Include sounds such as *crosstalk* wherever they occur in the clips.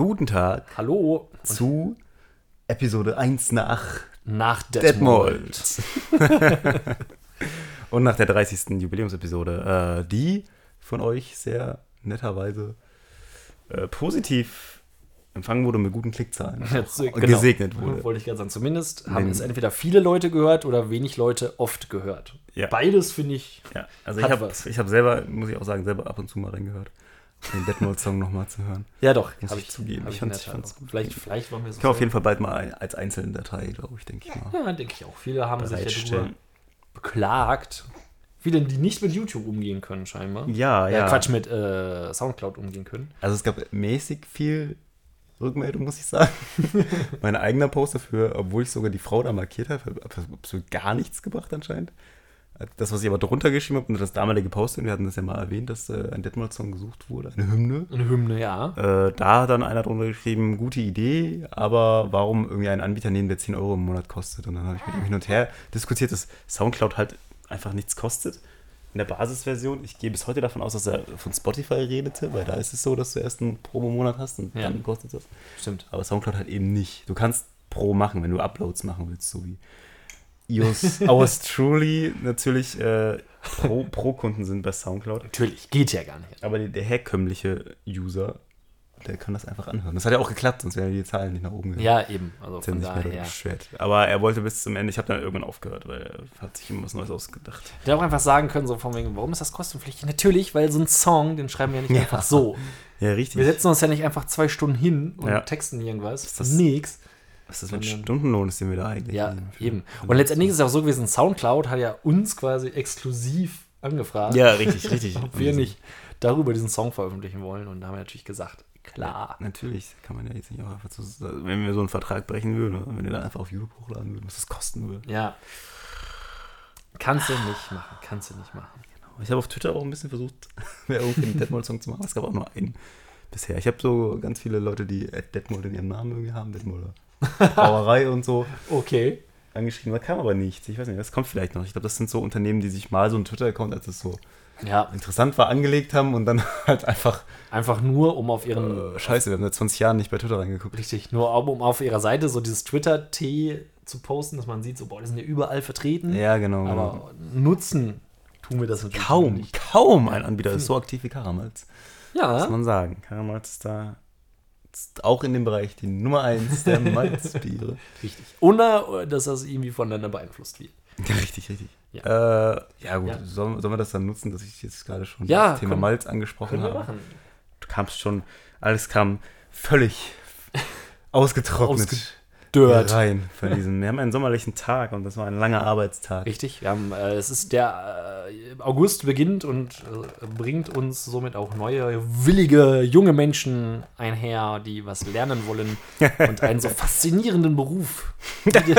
Guten Tag Hallo. zu Episode 1 nach Nach Detmold. Detmold. *laughs* und nach der 30. Jubiläumsepisode, äh, die von euch sehr netterweise äh, positiv empfangen wurde mit guten Klickzahlen. *laughs* Jetzt, äh, genau. Gesegnet wurde. Wollte ich gerade sagen. Zumindest haben Den- es entweder viele Leute gehört oder wenig Leute oft gehört. Ja. Beides finde ich. Ja, also ich habe hab selber, muss ich auch sagen, selber ab und zu mal reingehört, den Detmold-Song nochmal zu hören. Ja, doch. Muss hab ich zugeben. hab Ich der ich fand's auch. Vielleicht, vielleicht waren wir so. Ich kann auf jeden Fall bald mal als einzelne Datei, glaube ich, denke ich mal. Ja, denke ich auch. Viele haben sich ja darüber beklagt, denn die nicht mit YouTube umgehen können, scheinbar. Ja, Ja, ja. Quatsch, mit äh, Soundcloud umgehen können. Also es gab mäßig viel Rückmeldung, muss ich sagen. *laughs* mein eigener Post dafür, obwohl ich sogar die Frau da markiert habe, hat absolut gar nichts gebracht anscheinend. Das, was ich aber drunter geschrieben habe, und das damalige Posting, wir hatten das ja mal erwähnt, dass äh, ein Detmold-Song gesucht wurde, eine Hymne. Eine Hymne, ja. Äh, da hat dann einer drunter geschrieben, gute Idee, aber warum irgendwie einen Anbieter nehmen, der 10 Euro im Monat kostet? Und dann habe ich mit ihm hin und her diskutiert, dass Soundcloud halt einfach nichts kostet. In der Basisversion, ich gehe bis heute davon aus, dass er von Spotify redete, weil da ist es so, dass du erst einen Promo-Monat hast und Ja. dann kostet das. Stimmt. Aber Soundcloud halt eben nicht. Du kannst Pro machen, wenn du Uploads machen willst, so wie Yours, ours *laughs* truly natürlich äh, Pro- Pro-Kunden sind bei Soundcloud. Natürlich, geht ja gar nicht. Aber der, der herkömmliche User, der kann das einfach anhören. Das hat ja auch geklappt, sonst wären die Zahlen nicht nach oben gegangen. Ja, eben. Also von nicht daher. Aber er wollte bis zum Ende, ich habe dann irgendwann aufgehört, weil er hat sich immer was Neues ausgedacht. Der auch einfach sagen können, so von wegen, warum ist das kostenpflichtig? Natürlich, weil so ein Song, den schreiben wir ja nicht Ja. einfach so. Ja, richtig. Wir setzen uns ja nicht einfach zwei Stunden hin und Ja. texten irgendwas. Ist das- Nix. Was ist das für ein Stundenlohn, ist den wir da eigentlich Ja, eben. Und letztendlich ist es auch so gewesen, Soundcloud hat ja uns quasi exklusiv angefragt, Ja, richtig, richtig. *laughs* ob wir nicht darüber diesen Song veröffentlichen wollen. Und da haben wir natürlich gesagt, klar. Natürlich kann man ja jetzt nicht auch einfach so, wenn wir so einen Vertrag brechen würden, wenn wir dann einfach auf YouTube hochladen würden, was das kosten würde. Ja. Kannst du nicht machen, kannst du nicht machen. Ich habe auf Twitter auch ein bisschen versucht, *laughs* Werbung für den Detmold-Song zu machen. Es gab auch nur einen bisher. Ich habe so ganz viele Leute, die Detmold in ihrem Namen irgendwie haben, Detmolder *laughs* Brauerei und so, Okay. angeschrieben. Da kam aber nichts. Ich weiß nicht, das kommt vielleicht noch. Ich glaube, das sind so Unternehmen, die sich mal so einen Twitter-Account, als es so Ja, interessant war, angelegt haben und dann *laughs* halt einfach, einfach nur, um auf ihren äh, scheiße, wir haben seit 20 Jahren nicht bei Twitter reingeguckt. Richtig, nur um auf ihrer Seite so dieses Twitter-T zu posten, dass man sieht, so, boah, die sind ja überall vertreten. Ja, genau. genau. Aber nutzen tun wir das natürlich kaum, nicht. kaum ein Anbieter ist so aktiv wie Karamals. Muss Ja, man sagen. Karamals ist da auch in dem Bereich die Nummer 1 der *laughs* Malzbiere. richtig. Ohne, dass das irgendwie voneinander beeinflusst wird. Ja, richtig, richtig. Ja, äh, ja gut, Ja. Sollen, sollen wir das dann nutzen, dass ich jetzt gerade schon Ja, das Thema komm. Malz angesprochen habe? machen. Du kamst schon, alles kam völlig *laughs* ausgetrocknet Dört. rein von diesem. Wir haben einen sommerlichen Tag und das war ein langer Arbeitstag. Richtig, wir haben, äh, es ist der äh, August beginnt und äh, bringt uns somit auch neue, willige, junge Menschen einher, die was lernen wollen *laughs* und einen so faszinierenden Beruf wie *laughs* den,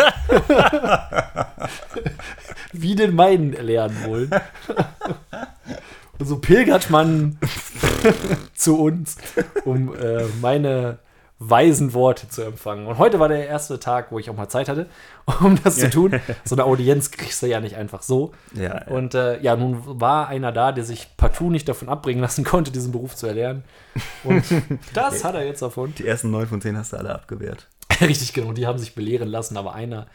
wie den meinen lernen wollen. Und so pilgert man *laughs* zu uns, um äh, meine weisen Worte zu empfangen. Und heute war der erste Tag, wo ich auch mal Zeit hatte, *laughs* um das zu tun. So eine Audienz kriegst du ja nicht einfach so. Ja, Und äh, ja, nun war einer da, der sich partout nicht davon abbringen lassen konnte, diesen Beruf zu erlernen. Und *laughs* das hat er jetzt davon. die ersten neun von zehn hast du alle abgewehrt. *laughs* Richtig, genau. Die haben sich belehren lassen, aber einer,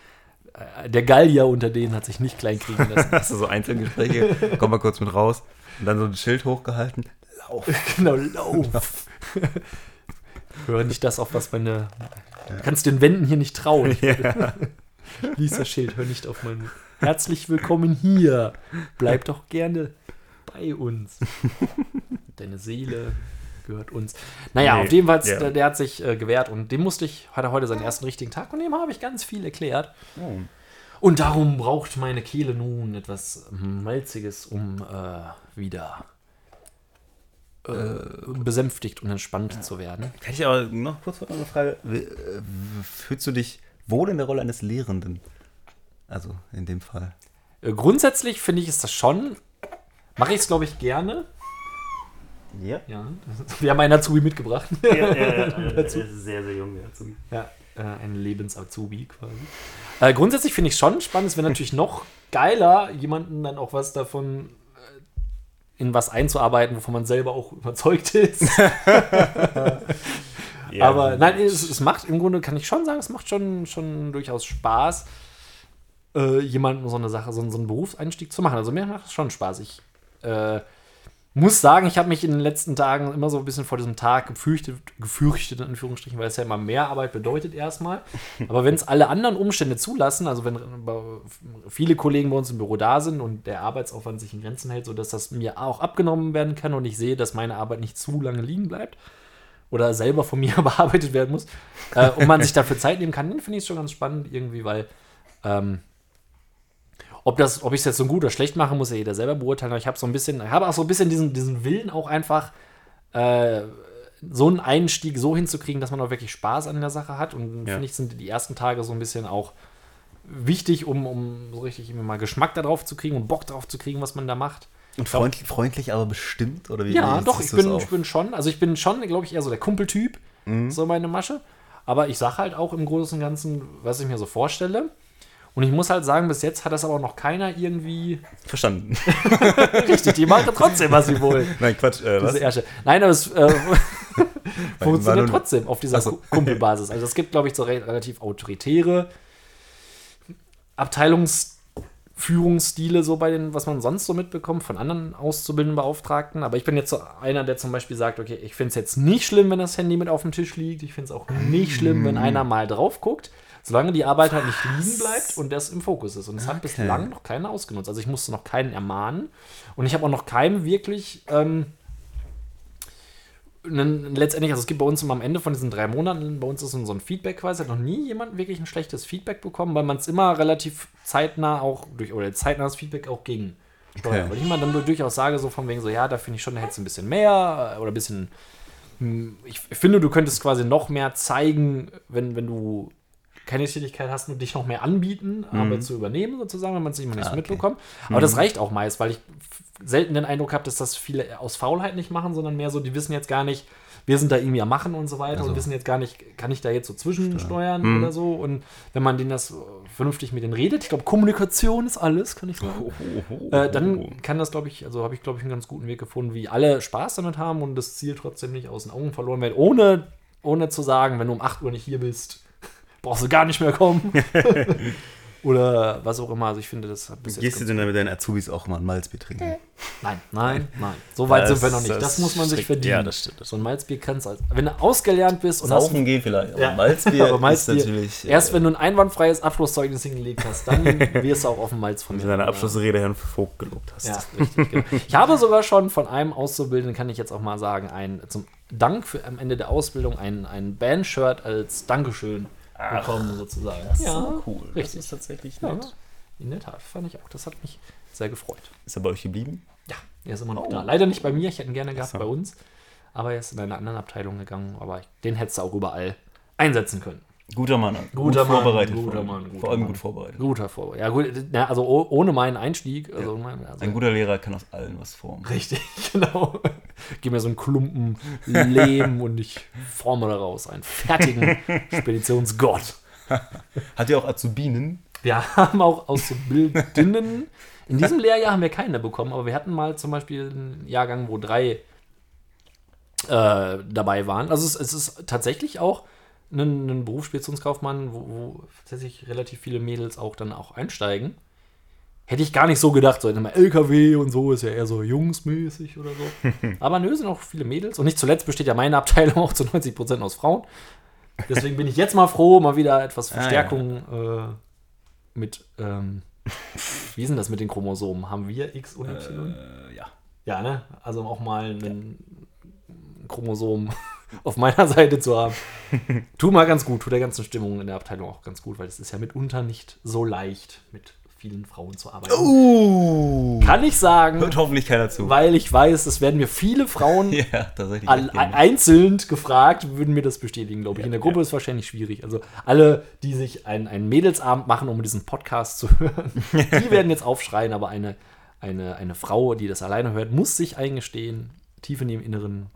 äh, der Gallier unter denen, hat sich nicht kleinkriegen lassen. Hast du so Einzelgespräche, komm mal kurz mit raus und dann so ein Schild hochgehalten. Lauf. genau, lauf. Höre nicht das auf, was meine. Du kannst den Wänden hier nicht trauen. *laughs* Ja. *laughs* Lies das Schild, hör nicht auf mein. Herzlich willkommen hier. Bleib doch gerne bei uns. *laughs* Deine Seele gehört uns. Naja, Nee, auf jeden Fall, ja. der, der hat sich äh, gewehrt und dem musste ich, hat er heute seinen ersten richtigen Tag und dem habe ich ganz viel erklärt. Oh. Und darum braucht meine Kehle nun etwas Malziges, um äh, wieder äh, besänftigt und entspannt zu werden. Kann ich aber noch kurz eine Frage? Äh, Fühlst du dich wohl in der Rolle eines Lehrenden? Also in dem Fall. Äh, grundsätzlich finde ich es das schon. Mache ich es, glaube ich, gerne. Ja. Ja. Wir haben einen Azubi mitgebracht. ja, ja, ja. *laughs* sehr, sehr jung, der Azubi. Ja, ein Lebensazubi quasi. Äh, grundsätzlich finde ich es schon spannend. Es wäre natürlich noch geiler, jemanden dann auch was davon in was einzuarbeiten, wovon man selber auch *laughs* überzeugt ist. *laughs* *laughs* Ja, Aber nein, es, es macht im Grunde, kann ich schon sagen, es macht schon, schon durchaus Spaß, äh, jemandem so eine Sache, so, so einen Berufseinstieg zu machen. Also mir macht es schon Spaß. Ich äh, muss sagen, ich habe mich in den letzten Tagen immer so ein bisschen vor diesem Tag gefürchtet, gefürchtet in Anführungsstrichen, weil es ja immer mehr Arbeit bedeutet erstmal. *laughs* Aber wenn es alle anderen Umstände zulassen, also wenn bei- viele Kollegen bei uns im Büro da sind und der Arbeitsaufwand sich in Grenzen hält, sodass das mir auch abgenommen werden kann und ich sehe, dass meine Arbeit nicht zu lange liegen bleibt oder selber von mir *laughs* bearbeitet werden muss äh, und man sich dafür Zeit nehmen kann, dann finde ich es schon ganz spannend irgendwie, weil ähm, ob, das, ob ich es jetzt so gut oder schlecht mache, muss ja jeder selber beurteilen. Aber ich habe so ein bisschen, ich habe auch so ein bisschen diesen, diesen Willen auch einfach, äh, so einen Einstieg so hinzukriegen, dass man auch wirklich Spaß an der Sache hat. Und Ja. finde ich, sind die ersten Tage so ein bisschen auch wichtig, um, um so richtig irgendwie mal Geschmack darauf zu kriegen und Bock darauf zu kriegen, was man da macht. Und freundlich, freundlich aber bestimmt? Oder wie Ja, doch, ich bin, auf? ich bin schon, also ich bin schon, glaube ich, eher so der Kumpeltyp, so meine Masche. Aber ich sage halt auch im Großen und Ganzen, was ich mir so vorstelle. Und ich muss halt sagen, bis jetzt hat das aber noch keiner irgendwie Verstanden. *laughs* richtig. Die machen trotzdem, was sie wollen. Nein, Quatsch. Äh, was? Diese Ärsche. Nein, aber es äh, *laughs* *laughs* funktioniert trotzdem auf dieser so. Ku- Kumpelbasis. Also es gibt, glaube ich, so re relativ autoritäre Abteilungsführungsstile, so bei den, was man sonst so mitbekommt von anderen auszubildenden Beauftragten. Aber ich bin jetzt so einer, der zum Beispiel sagt, okay, ich finde es jetzt nicht schlimm, wenn das Handy mit auf dem Tisch liegt. Ich finde es auch nicht schlimm, wenn einer mal drauf guckt. Solange die Arbeit halt nicht liegen bleibt und das im Fokus ist. Und das hat Okay. bislang noch keiner ausgenutzt. Also ich musste noch keinen ermahnen. Und ich habe auch noch keinen wirklich ähm, letztendlich, also es gibt bei uns immer am Ende von diesen drei Monaten, bei uns ist so ein Feedback quasi, hat noch nie jemand wirklich ein schlechtes Feedback bekommen, weil man es immer relativ zeitnah auch durch, oder zeitnahes Feedback auch gegen. Okay. Weil ich immer dann durchaus sage, so von wegen so, ja, da finde ich schon, da hättest du ein bisschen mehr äh, oder ein bisschen, hm, ich finde, du könntest quasi noch mehr zeigen, wenn, wenn du keine Tätigkeit hast und dich noch mehr anbieten, Arbeit zu übernehmen, sozusagen, wenn man es nicht mal nicht so Mhm. Ah, okay. mitbekommt. Aber das reicht auch meist, weil ich selten den Eindruck habe, dass das viele aus Faulheit nicht machen, sondern mehr so, die wissen jetzt gar nicht, wir sind da irgendwie am Machen und so weiter Also. und wissen jetzt gar nicht, kann ich da jetzt so zwischensteuern Mhm. oder so. Und wenn man denen das vernünftig mit denen redet, ich glaube, Kommunikation ist alles, kann ich sagen. Äh, dann kann das, glaube ich, also habe ich, glaube ich, einen ganz guten Weg gefunden, wie alle Spaß damit haben und das Ziel trotzdem nicht aus den Augen verloren wird, ohne, ohne zu sagen, wenn du um 8 Uhr nicht hier bist, brauchst du gar nicht mehr kommen. *laughs* Oder was auch immer. Also ich finde, das hat bis jetzt Gehst du denn mit deinen Azubis auch mal ein Malzbier trinken? Nein, nein, nein. So weit sind wir noch nicht. Das, das muss man sich verdienen. ja, das stimmt, das So ein Malzbier kannst du als, wenn du ausgelernt bist und Saufen gehen vielleicht, aber Ja. *laughs* Malzbier, Aber Malzbier, ist natürlich... äh, erst wenn du ein einwandfreies Abschlusszeugnis hingelegt hast, dann *laughs* wirst du auch auf dem Malz von du mir. deine Abschlussrede Herrn Vogt gelobt hast. Ja, richtig, genau. Ich habe sogar schon von einem Auszubildenden, kann ich jetzt auch mal sagen, ein, zum Dank für am Ende der Ausbildung ein, ein Band-Shirt als Dankeschön bekommen, sozusagen. Das ist so cool. Das richtig. ist tatsächlich Ja, nett. in der Tat, fand ich auch. Das hat mich sehr gefreut. Ist er bei euch geblieben? Ja, er ist immer noch da. Leider nicht bei mir, ich hätte ihn gerne gehabt so. bei uns. Aber er ist in einer anderen Abteilung gegangen. Aber den hättest du auch überall einsetzen können. Guter Mann. Guter gut Mann, vorbereitet. guter vor allem. Mann, guter vor allem Mann. gut vorbereitet. Guter Vorwurf. Ja, gut, na, also oh- ohne meinen Einstieg. Also, mein- also Ein guter Lehrer kann aus allen was formen. Richtig, *laughs* genau. Gib mir so einen Klumpen Lehm und ich forme daraus einen fertigen *laughs* Speditionsgott. Hat ihr auch Azubinen? Wir haben auch Auszubildenden. In diesem Lehrjahr haben wir keine bekommen, aber wir hatten mal zum Beispiel einen Jahrgang, wo drei äh, dabei waren. Also es, es ist tatsächlich auch ein, ein Berufsspeditionskaufmann, wo, wo tatsächlich relativ viele Mädels auch dann auch einsteigen. Hätte ich gar nicht so gedacht, so immer LKW und so ist ja eher so jungsmäßig oder so. *laughs* Aber nö, sind auch viele Mädels. Und nicht zuletzt besteht ja meine Abteilung auch zu 90% aus Frauen. Deswegen bin ich jetzt mal froh, mal wieder etwas Ah, ja. Verstärkung äh, mit, ähm, wie ist denn das mit den Chromosomen? Haben wir X und Y? Äh, ja. Ja, ne? Also auch mal ein Chromosom auf meiner *laughs* Seite zu haben. Tut mal ganz gut, tut der ganzen Stimmung in der Abteilung auch ganz gut, weil es ist ja mitunter nicht so leicht, mit vielen Frauen zu arbeiten. Uh, Kann ich sagen, hört hoffentlich keiner zu. weil ich weiß, es werden mir viele Frauen *laughs* ja, einzeln gefragt, würden mir das bestätigen, glaube ich. In der Gruppe ja. ist es wahrscheinlich schwierig. Also alle, die sich einen, einen Mädelsabend machen, um diesen Podcast zu *laughs* hören, die werden jetzt aufschreien, aber eine, eine, eine Frau, die das alleine hört, muss sich eingestehen, tief in ihrem Inneren,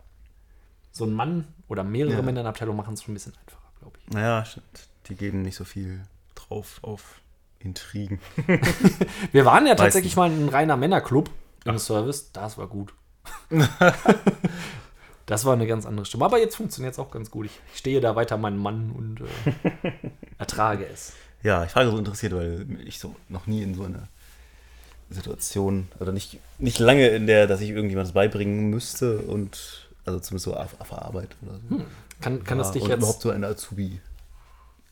so ein Mann oder mehrere Ja. Männer in der Abteilung machen es schon ein bisschen einfacher, glaube ich. Naja, stimmt. Die geben nicht so viel drauf auf Intrigen. *laughs* Wir waren ja Weiß tatsächlich nicht. mal ein reiner Männerclub im Service. Das war gut. *laughs* Das war eine ganz andere Stimme. Aber jetzt funktioniert es auch ganz gut. Ich stehe da weiter meinen Mann und äh, *laughs* ertrage es. Ja, ich war so interessiert, weil ich so noch nie in so einer Situation oder nicht, nicht lange in der, dass ich irgendjemand beibringen müsste und also zumindest so auf, auf Arbeit oder so. Hm. Kann, kann das Ja, dich und jetzt. überhaupt so eine Azubi,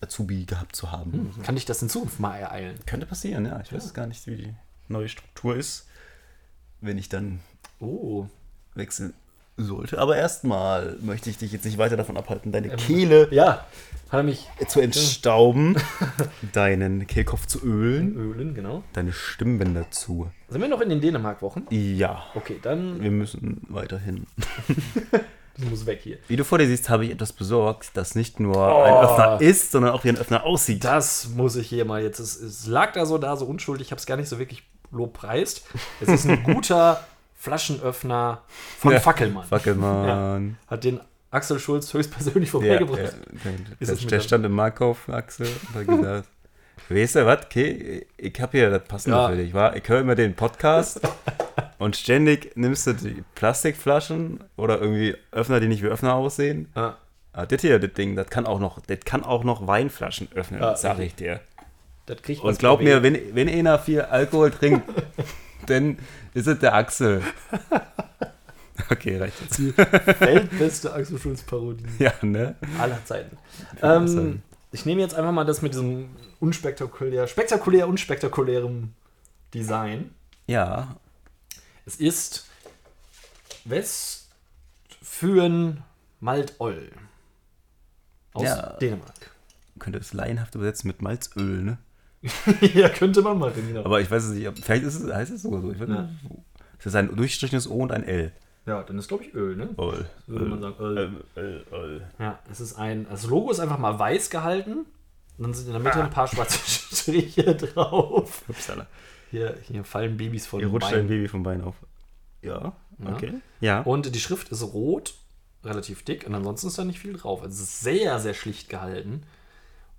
Azubi gehabt zu haben. Hm, kann dich das in Zukunft mal ereilen? Könnte passieren, ja. Ich weiß gar nicht, wie die neue Struktur ist, wenn ich dann Oh. wechseln sollte. Aber erstmal möchte ich dich jetzt nicht weiter davon abhalten, deine Ähm, Kehle Ja, hat er mich zu entstauben, *laughs* deinen Kehlkopf zu ölen, ölen, genau. deine Stimmbänder zu. Sind wir noch in den Dänemark-Wochen? Ja, Okay, dann wir müssen weiterhin. *laughs* das muss weg hier. Wie du vor dir siehst, habe ich etwas besorgt, das nicht nur Oh. ein Öffner ist, sondern auch wie ein Öffner aussieht. Das muss ich hier mal jetzt. Es, es lag da so da, so unschuldig. Ich habe es gar nicht so wirklich lobpreist. Es ist ein *laughs* guter Flaschenöffner von Ja, Fackelmann. Fackelmann. Hat den Axel Schulz höchstpersönlich Ja, *laughs* ja, vorbeigebracht. der, Ist der, stand im Markauf, Axel, und hat gesagt, *laughs* weißt du was, okay, ich habe hier das Passende Ja. für dich, wa? Ich höre immer den Podcast *laughs* und ständig nimmst du die Plastikflaschen oder irgendwie Öffner, die nicht wie Öffner aussehen. Ja. Ah, das hier, das Ding, das kann auch noch, das kann auch noch Weinflaschen öffnen, Ja, sag ich dir. Das kriegt Und glaub mir, wenn, wenn einer viel Alkohol trinkt, dann ist es der Axel. *laughs* Okay, reicht jetzt. die *laughs* weltbeste Axel Schulz Parodie Ja, ne? aller Zeiten. ich Ähm, ich nehme jetzt einfach mal das mit diesem unspektakulär, spektakulär unspektakulärem Design. Ja, Es ist Westfön Maltoll aus Ja. Dänemark. könnte es laienhaft übersetzen mit Malzöl, ne? *laughs* ja, könnte man mal, genau. Aber ich weiß es nicht, vielleicht ist es, heißt es sogar so. Ich weiß Ja. Es ist ein durchstrichenes O und ein L. ja, dann ist glaube ich Öl, ne? Öl. Würde man sagen, Öl. Öl, Öl, Öl. Ja, es ist ein, das Logo ist einfach mal weiß gehalten. Und dann sind in der Mitte ein paar schwarze *laughs* Striche drauf. Upsala. Hier, hier fallen Babys von Hier rutscht Bein. ein Baby vom Bein auf. Ja, Ja. okay. Ja. Und die Schrift ist rot, relativ dick, und ansonsten ist da nicht viel drauf. Also es ist sehr, sehr schlicht gehalten.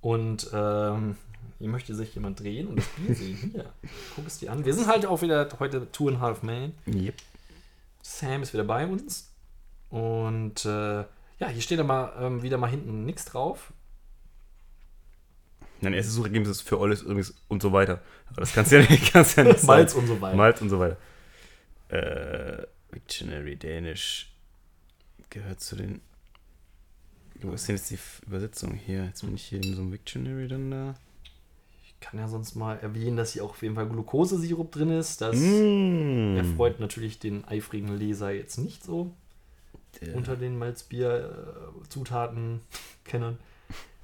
Und ähm, hier möchte sich jemand drehen und das Bier sehen. Hier, guck es dir an. Wir sind halt auch wieder heute Two and a Half Man. Yep. Sam ist wieder bei uns. Und äh, ja, hier steht aber ähm, wieder mal hinten nichts drauf. Dein erstes Suchergebnis ist für alles übrigens und so weiter. Aber das kannst du ja nicht, *laughs* kannst ja nicht *laughs* Malz und so weiter. Malz und so weiter. Äh, Dictionary Dänisch gehört zu den. Wo ist denn jetzt die Übersetzung hier? Jetzt bin ich hier in so einem Dictionary dann da. Ich kann ja sonst mal erwähnen, dass hier auch auf jeden Fall Glukosesirup drin ist. Das Mm. erfreut natürlich den eifrigen Leser jetzt nicht so. Der- unter den Malzbier-Zutaten *laughs* kennen.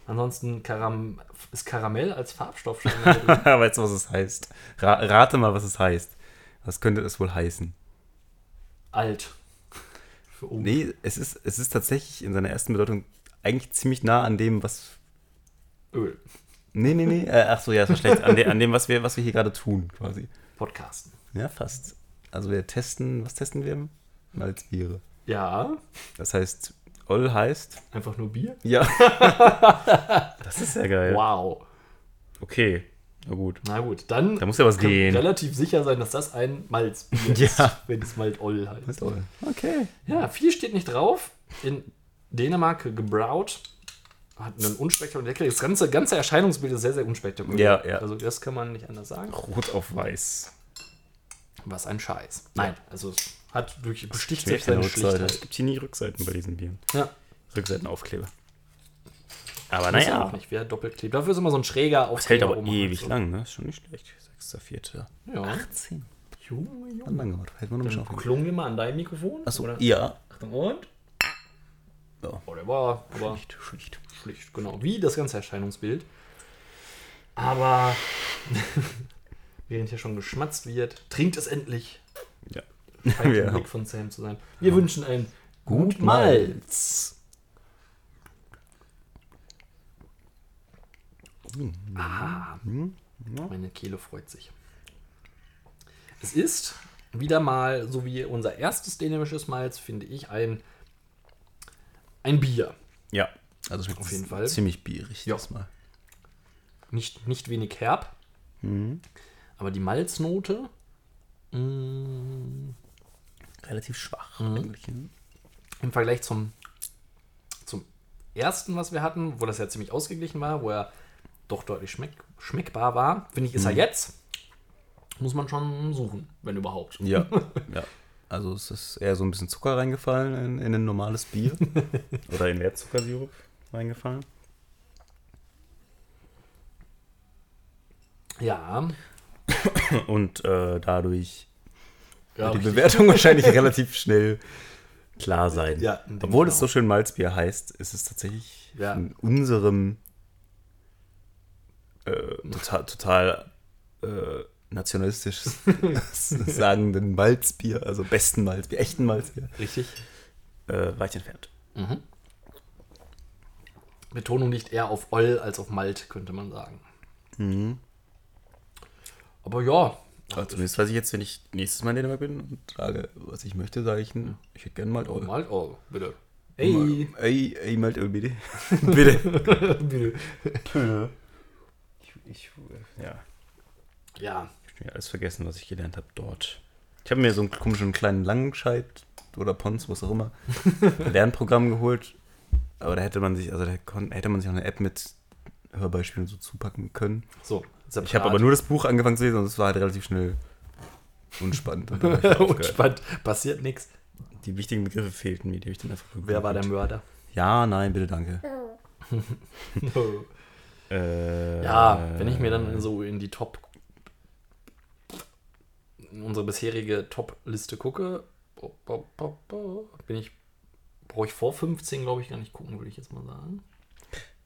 Ansonsten Karam ist Karamell als Farbstoff schon *laughs* weißt du, was es heißt? Ra rate mal, was es heißt. Was könnte es wohl heißen? alt. Für oben. Nee, es ist, es ist tatsächlich in seiner ersten Bedeutung eigentlich ziemlich nah an dem, was. Öl. Nee, nee, nee. Äh, ach so, ja, das war schlecht. An, de, an dem, was wir, was wir hier gerade tun, quasi. Podcasten. Ja, fast. Also wir testen, was testen wir? Malzbiere. Ja, Das heißt, Oll heißt. einfach nur Bier. Ja. *laughs* das ist ja geil. Wow. Okay, na gut. Na gut, dann Da muss ja was gehen. relativ sicher sein, dass das ein Malzbier *laughs* ist, Ja. wenn es Maltoll heißt. Das ist Oll. Okay. Ja, viel steht nicht drauf. In Dänemark gebraut. Hat einen unspektakulären. Das ganze, ganze Erscheinungsbild ist sehr, sehr unspektakulär. Ja, ja. Also, das kann man nicht anders sagen. Rot auf weiß. Was ein Scheiß. Nein, also es hat wirklich besticht sich seine Rückseite. Es Schlichtheit. gibt hier nie Rückseiten bei diesen Bieren. Ja, Rückseitenaufkleber. Aber muss ja naja. auch nicht, wer doppelt klebt. Dafür ist immer so ein schräger Das hält Aufkleber aber oben ewig so. lang, ne? Ist schon nicht schlecht. 6.4. Ja. 18. Junge, Hat Junge. lang gemacht. Hätten wir noch nicht Dann aufgehört. klungen wir mal an deinem Mikrofon. Achso, oder? ja. Achtung, und? Ja. Oh, der war aber Schlicht, schlicht. schlicht, genau. Wie das ganze Erscheinungsbild. Aber *laughs* während hier schon geschmatzt wird, trinkt es endlich. Ja. Scheint haben- Blick von Sam zu sein. Wir wünschen ein Gut Malz. Ah, meine Kehle freut sich. Es ist wieder mal, so wie unser erstes dänisches Malz, finde ich, ein, ein Bier. Ja. Also schmeckt Auf jeden Fall. ziemlich bierig Ja. diesmal. Nicht, nicht wenig herb, Mhm. aber die Malznote mm, Relativ schwach Mhm. eigentlich. ne? im Vergleich zum, zum ersten, was wir hatten, wo das ja ziemlich ausgeglichen war, wo er doch deutlich schmeck, schmeckbar war, finde ich, ist er jetzt. Muss man schon suchen, wenn überhaupt. Ja, *laughs* ja. Also es ist eher so ein bisschen Zucker reingefallen in, in ein normales Bier. *laughs* Oder in mehr Zuckersirup reingefallen. Ja. Und äh, dadurch ja wird die. Bewertung wahrscheinlich *laughs* relativ schnell klar sein. Ja, Obwohl es so schön Malzbier heißt, ist es tatsächlich Ja. in unserem äh, total, total äh, nationalistisch *laughs* sagenden Malzbier, also besten Malzbier, echten Malzbier, Richtig. äh, weit entfernt. Mhm. Betonung liegt eher auf Oll als auf Malt, könnte man sagen. Mhm. Aber ja, Aber zumindest weiß ich jetzt, wenn ich nächstes Mal in Dänemark bin und sage, was ich möchte, sage ich, ein- ich hätte gerne Malt Oil. Malt Oll, bitte. Ey, ey, ey, Malt Oil, bitte. *laughs* bitte. *laughs* bitte. Ich, ich, ja, Ja, ich habe alles vergessen, was ich gelernt habe dort. Ich habe mir so einen komischen kleinen Langenscheid oder Pons, was auch immer, Lernprogramm geholt. Aber da hätte man sich, also da hätte man sich auch eine App mit Hörbeispielen so zupacken können. so. Separat. Ich habe aber nur das Buch angefangen zu lesen und es war halt relativ schnell unspannend. *laughs* Unspannend. Passiert nichts. Die wichtigen Begriffe fehlten mir, die habe ich dann einfach Wer war der Mörder? Ja, nein, bitte danke. *laughs* *laughs* Äh, Ja, wenn ich mir dann so in die Top, in unsere bisherige Top-Liste gucke, bin ich, brauche ich vor 15, glaube ich, gar nicht gucken, würde ich jetzt mal sagen.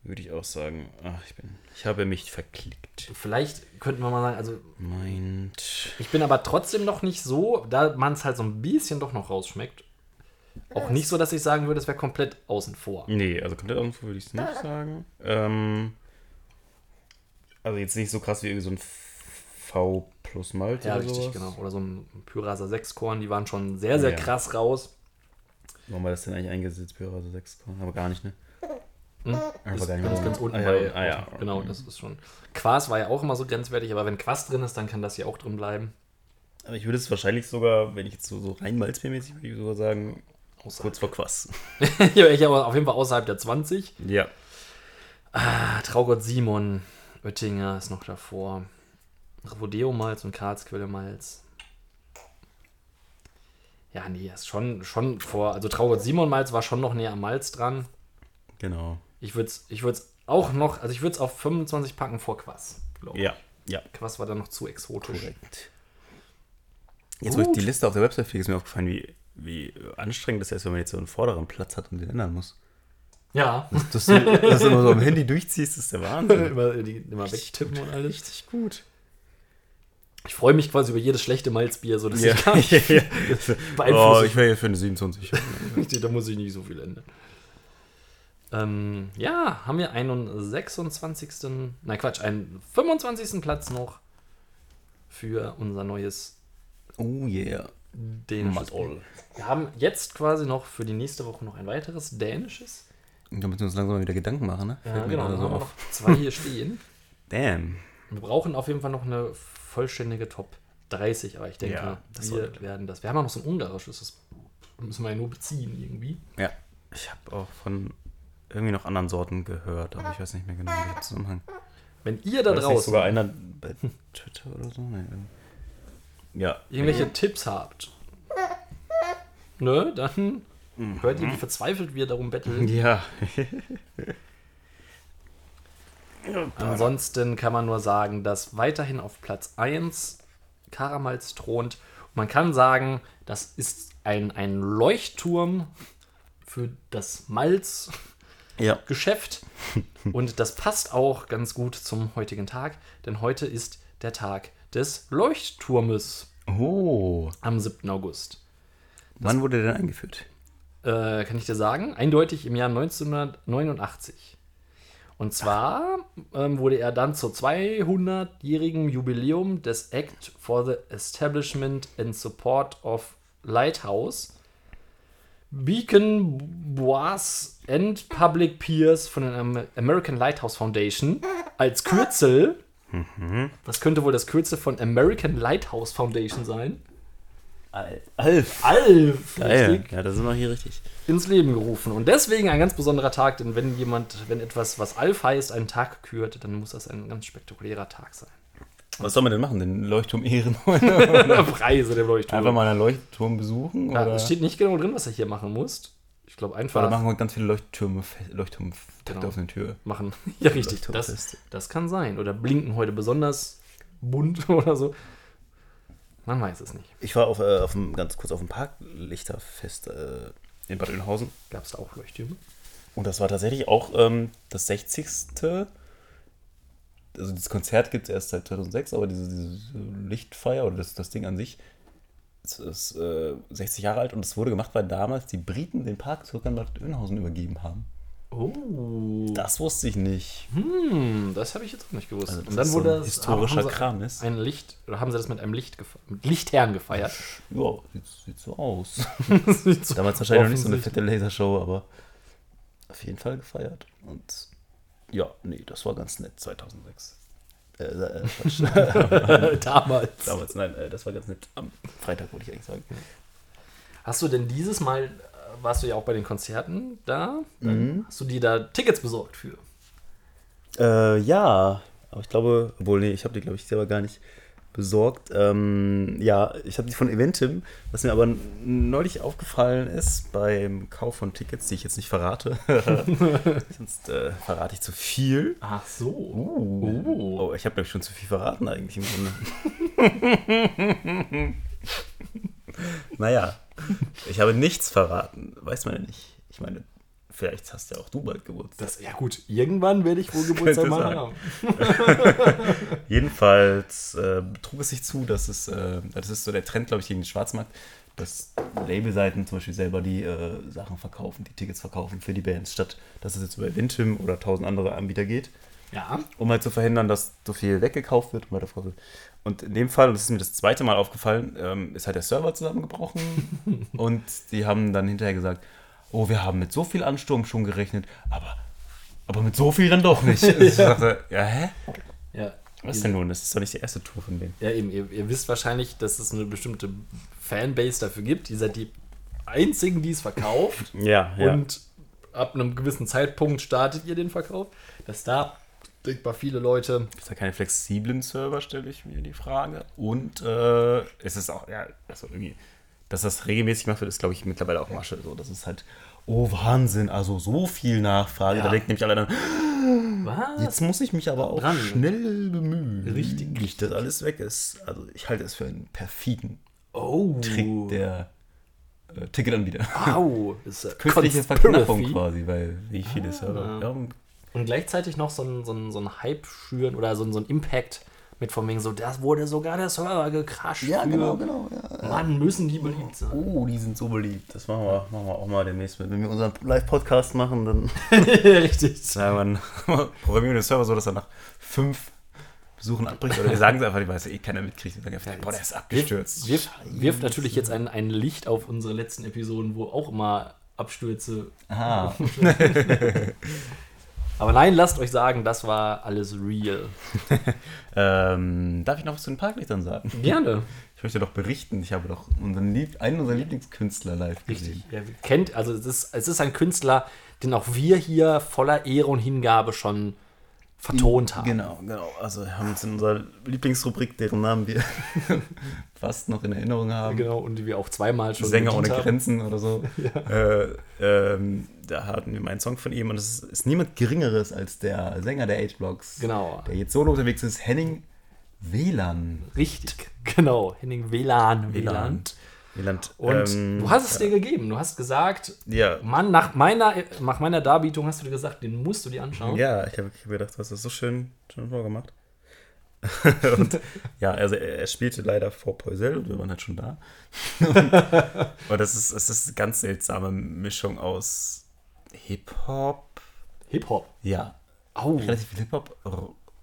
Würde ich auch sagen. Ach, ich bin. Ich habe mich verklickt. Vielleicht könnten wir mal sagen, also Meint. ich bin aber trotzdem noch nicht so, da man es halt so ein bisschen doch noch rausschmeckt, auch nicht so, dass ich sagen würde, es wäre komplett außen vor. Nee, also komplett außen vor würde ich es nicht sagen. Ähm, also jetzt nicht so krass wie irgendwie so ein V plus Malt Ja, oder richtig, sowas. genau. Oder so ein Pyrasa 6 Korn, die waren schon sehr, sehr Ja. krass raus. Warum war das denn eigentlich eingesetzt, Pyra, 6 Korn? Aber gar nicht, ne? Hm? Ist gar nicht ganz, unten ah, bei. ja, ah, ja. Genau, das ist schon. Quas war ja auch immer so grenzwertig, aber wenn Quas drin ist, dann kann das hier auch drin bleiben. Aber ich würde es wahrscheinlich sogar, wenn ich jetzt so, so rein Malzbiermäßig würde ich sogar sagen, Außerhalb. kurz vor Quass. *laughs* Hier ich aber auf jeden Fall außerhalb der 20. Ja. Ah, Traugott Simon, Oettinger ist noch davor. Rodeo Malz und Karlsquelle Malz. Ja, nee, ist schon, schon vor. Also Traugott Simon Malz war schon noch näher am Malz dran. Genau. Ich würde es ich würd's auch noch, also ich würde es auf 25 packen vor Quass. ich. Ja. Ja. Quass war dann noch zu exotisch. Korrekt. Jetzt, wo ich Gut. die Liste auf der Website kriege, ist mir aufgefallen, wie, wie anstrengend das ist, wenn man jetzt so einen vorderen Platz hat und den ändern muss. Ja. Dass du das immer so am Handy durchziehst, ist der *laughs* Wahnsinn. immer, die, immer wegtippen und alles. Richtig gut. Ich freue mich quasi über jedes schlechte Malzbier, so dass Ja. ich gar nicht *laughs* ja. *laughs* Oh, ich wäre hier für eine 27. *laughs* da muss ich nicht so viel ändern. Ähm, ja, haben wir einen 26. Nein, Quatsch, einen 25. Platz noch für unser neues Oh yeah. dänisches. Wir haben jetzt quasi noch für die nächste Woche noch ein weiteres dänisches. Da müssen wir uns langsam mal wieder Gedanken machen, ne? Ja, Fällt genau, dann so haben wir noch zwei hier stehen. Damn. Wir brauchen auf jeden Fall noch eine vollständige Top 30, aber ich denke, Ja, das wir sollte- werden das. Wir haben auch noch so ein ungarisches, das müssen wir ja nur beziehen irgendwie. Ja. Ich habe auch von irgendwie noch anderen Sorten gehört, aber ich weiß nicht mehr genau, in welchem Zusammenhang. Wenn ihr da draußen sogar einer bei Twitter oder so? Nee. Ja. irgendwelche Tipps habt, ne, dann hört ihr, wie verzweifelt wir darum betteln. Ja. *laughs* Ansonsten kann man nur sagen, dass weiterhin auf Platz 1 Karamals thront. Und man kann sagen, das ist ein, ein Leuchtturm für das Malzgeschäft. Ja. Und das passt auch ganz gut zum heutigen Tag, denn heute ist der Tag des Leuchtturmes Oh. am 7. August. Wann wurde der denn eingeführt? Äh, kann ich dir sagen, eindeutig im Jahr 1989. Und zwar ähm, wurde er dann zur 200-jährigen Jubiläum des Act for the Establishment and Support of Lighthouse, Beacon Bois and Public Peers von der Am- American Lighthouse Foundation als Kürzel. Das könnte wohl das Kürzel von American Lighthouse Foundation sein. Alf. Alf Geil. richtig, Ja, da sind wir hier richtig. ins Leben gerufen. Und deswegen ein ganz besonderer Tag, denn wenn jemand, wenn etwas, was Alf heißt, einen Tag kürt, dann muss das ein ganz spektakulärer Tag sein. Was soll man denn machen? Den Leuchtturm ehren? *laughs* Preise der Leuchtturm. Einfach mal einen Leuchtturm besuchen? Ja, es steht nicht genau drin, was er hier machen muss. Ich glaube einfach Oder machen wir ganz viele Leuchttürme, Leuchtturm Genau. auf eine Tür. machen. *laughs* Ja, richtig. Das, das kann sein. Oder blinken heute besonders bunt *laughs* oder so. Man weiß es nicht. Ich war auf, äh, auf dem, ganz kurz auf dem Parklichterfest äh, in Bad Oeynhausen. Gab es da auch Leuchttürme? Und das war tatsächlich auch ähm, das 60. Also das Konzert gibt es erst seit 2006, aber diese, diese Lichtfeier oder das, das Ding an sich ist, ist äh, 60 Jahre alt und es wurde gemacht, weil damals die Briten den Park zurück an Bad Oeynhausen übergeben haben. Oh. Das wusste ich nicht. Hm, das habe ich jetzt auch nicht gewusst. Also das Und dann ist wurde so ein das historischer sie Kram ist. Ein Licht, oder haben sie das mit einem Licht mit Lichtherren gefeiert? Ja, sieht, sieht so aus. *laughs* Sieht so Damals wahrscheinlich noch nicht so eine fette Lasershow, aber auf jeden Fall gefeiert. Und ja, nee, das war ganz nett, 2006. Äh, äh, Quatsch. *laughs* Damals. Damals, nein, äh, das war ganz nett. Am Freitag wollte ich eigentlich sagen. Hast du denn dieses Mal, äh, warst du ja auch bei den Konzerten da? Dann Hast du dir da Tickets besorgt für? Äh, ja, aber ich glaube, obwohl, nee, ich habe die, glaube ich, selber gar nicht besorgt. Ähm, ja, ich habe die von Eventim, was mir aber neulich aufgefallen ist beim Kauf von Tickets, die ich jetzt nicht verrate. *laughs* Sonst äh, verrate ich zu viel. Ach so. Oh, oh ich habe, glaube ich, schon zu viel verraten eigentlich im Grunde. *laughs* naja, ich habe nichts verraten. Weiß man ja nicht. Ich meine, vielleicht hast ja auch du bald Geburtstag. Das, ja gut, irgendwann werde ich wohl Geburtstag mal sein. haben. *laughs* Jedenfalls äh, trug es sich zu, dass es, äh, das ist so der Trend, glaube ich, gegen den Schwarzmarkt, dass Labelseiten zum Beispiel selber die äh, Sachen verkaufen, die Tickets verkaufen für die Bands, statt dass es jetzt über Eventim oder tausend andere Anbieter geht. Ja. um halt zu verhindern, dass so viel weggekauft wird und weiterverkauft wird. Und in dem Fall, und das ist mir das zweite Mal aufgefallen, ähm, ist halt der Server zusammengebrochen *laughs* und die haben dann hinterher gesagt, oh, wir haben mit so viel Ansturm schon gerechnet, aber, aber mit so viel dann doch nicht. *laughs* Und ich dachte, ja, hä? Ja. Was denn nun? Das ist doch nicht die erste Tour von denen. Ja, eben, ihr, ihr wisst wahrscheinlich, dass es eine bestimmte Fanbase dafür gibt. Ihr seid die einzigen, die es verkauft. Ja, Und ab einem gewissen Zeitpunkt startet ihr den Verkauf. Dass da denkbar viele Leute. Gibt es da keine flexiblen Server, stelle ich mir die Frage. Und äh, es ist auch, ja, also irgendwie, dass das regelmäßig gemacht wird, ist, glaube ich, mittlerweile auch Masche. So, das ist halt, oh Wahnsinn, also so viel Nachfrage. Ja. Da denken nämlich alle dann, Was? jetzt muss ich mich aber auch Dran. schnell bemühen. Richtig. Nicht, dass alles weg ist. Also ich halte es für einen perfiden Oh. Trick der äh, Ticketanbieter. Au. Das *laughs* ist Künstliche. Verknappung quasi, weil wie viele Server. Ja, und Und gleichzeitig noch so ein, so ein, so ein Hype schüren oder so ein, so ein Impact mit von wegen so, das wurde sogar der Server gecrashed. für- genau. Ja. Mann, müssen die beliebt sein. Oh, die sind so beliebt. Das machen wir, machen wir auch mal demnässt mit. Wenn wir unseren Live-Podcast machen, dann *laughs* Richtig. sagen wir, *laughs* programmieren wir den Server so, dass er nach fünf Besuchen abbricht. Oder wir sagen es einfach, weil es eh keiner mitkriegt. Wir sagen einfach, boah, der ist abgestürzt. Wirft, wirft natürlich jetzt ein, ein Licht auf unsere letzten Episoden, wo auch immer Abstürze. Aha. *laughs* Aber nein, lasst euch sagen, das war alles real. *laughs* ähm, darf ich noch was zu den Parklichtern sagen? Gerne. *laughs* Ich möchte doch berichten, ich habe doch unseren Lieb einen unserer Lieblingskünstler live gesehen. Ja, kennt, also es ist, es ist ein Künstler, den auch wir hier voller Ehre und Hingabe schon vertont haben. Genau, genau. Also wir haben uns in unserer Lieblingsrubrik, deren Namen wir *laughs* fast noch in Erinnerung haben. Genau, und die wir auch zweimal schon Sänger ohne haben. Grenzen oder so. Äh, ähm, da hatten wir meinen Song von ihm und es ist, ist niemand Geringeres als der Sänger der H-Blocks, Genau. der jetzt solo unterwegs ist, Henning WLAN. Richtig, genau. Henning WLAN. WLAN. Wieland. Und ähm, du hast es dir gegeben. Du hast gesagt, Ja, Mann, nach meiner, nach meiner Darbietung hast du dir gesagt, den musst du dir anschauen. ja ich habe hab gedacht, du hast das so schön, schön vorgemacht. *laughs* und ja, also er, spielte leider vor Poisel und wir waren halt schon da. *laughs* und, und das ist, es ist eine ganz seltsame Mischung aus Hip-Hop, Hip-Hop. ja, Au. relativ viel Hip-Hop,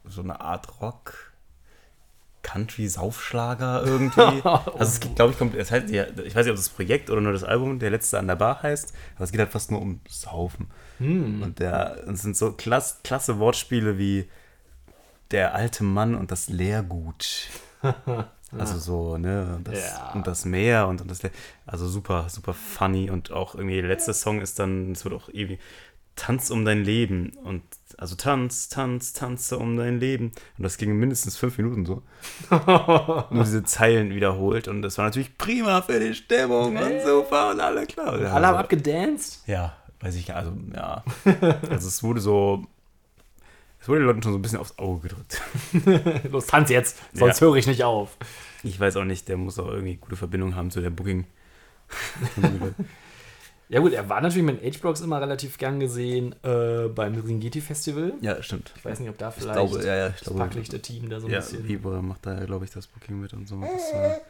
so eine Art Rock, Country, Saufschlager irgendwie. *laughs* Also es geht, glaube ich, kommt, es heißt, ja, ich weiß nicht, ob das Projekt oder nur das Album, der letzte an der Bar heißt, aber es geht halt fast nur um Saufen. Und der, es sind so klass, klasse Wortspiele wie der alte Mann und das Leergut. *laughs* Also so, ne, und das, Ja. und das Meer und, und das, also super, super funny und auch irgendwie der letzte Song ist dann, es wird auch irgendwie Tanz um dein Leben und also Tanz, Tanz, tanze um dein Leben und das ging mindestens fünf Minuten so. *laughs* Nur diese Zeilen wiederholt und das war natürlich prima für die Stimmung und super und alle klar. Alle haben also, abgedanced. ja, weiß ich gar also ja, *laughs* also es wurde so, es wurde den Leuten schon so ein bisschen aufs Auge gedrückt. *laughs* Los, tanz jetzt, sonst Ja. höre ich nicht auf. Ich weiß auch nicht, der muss auch irgendwie gute Verbindung haben zu der Booking. *laughs* Ja gut, er war natürlich mit H-Blocks immer relativ gern gesehen äh, beim Ringiti Festival. ja, stimmt. Ich weiß nicht, ob da Ich vielleicht glaube, ja, ja, ich das glaube. Backlichter Team da so ein Ja, bisschen. Libra macht da, glaube ich, das Booking mit und so. Das, äh,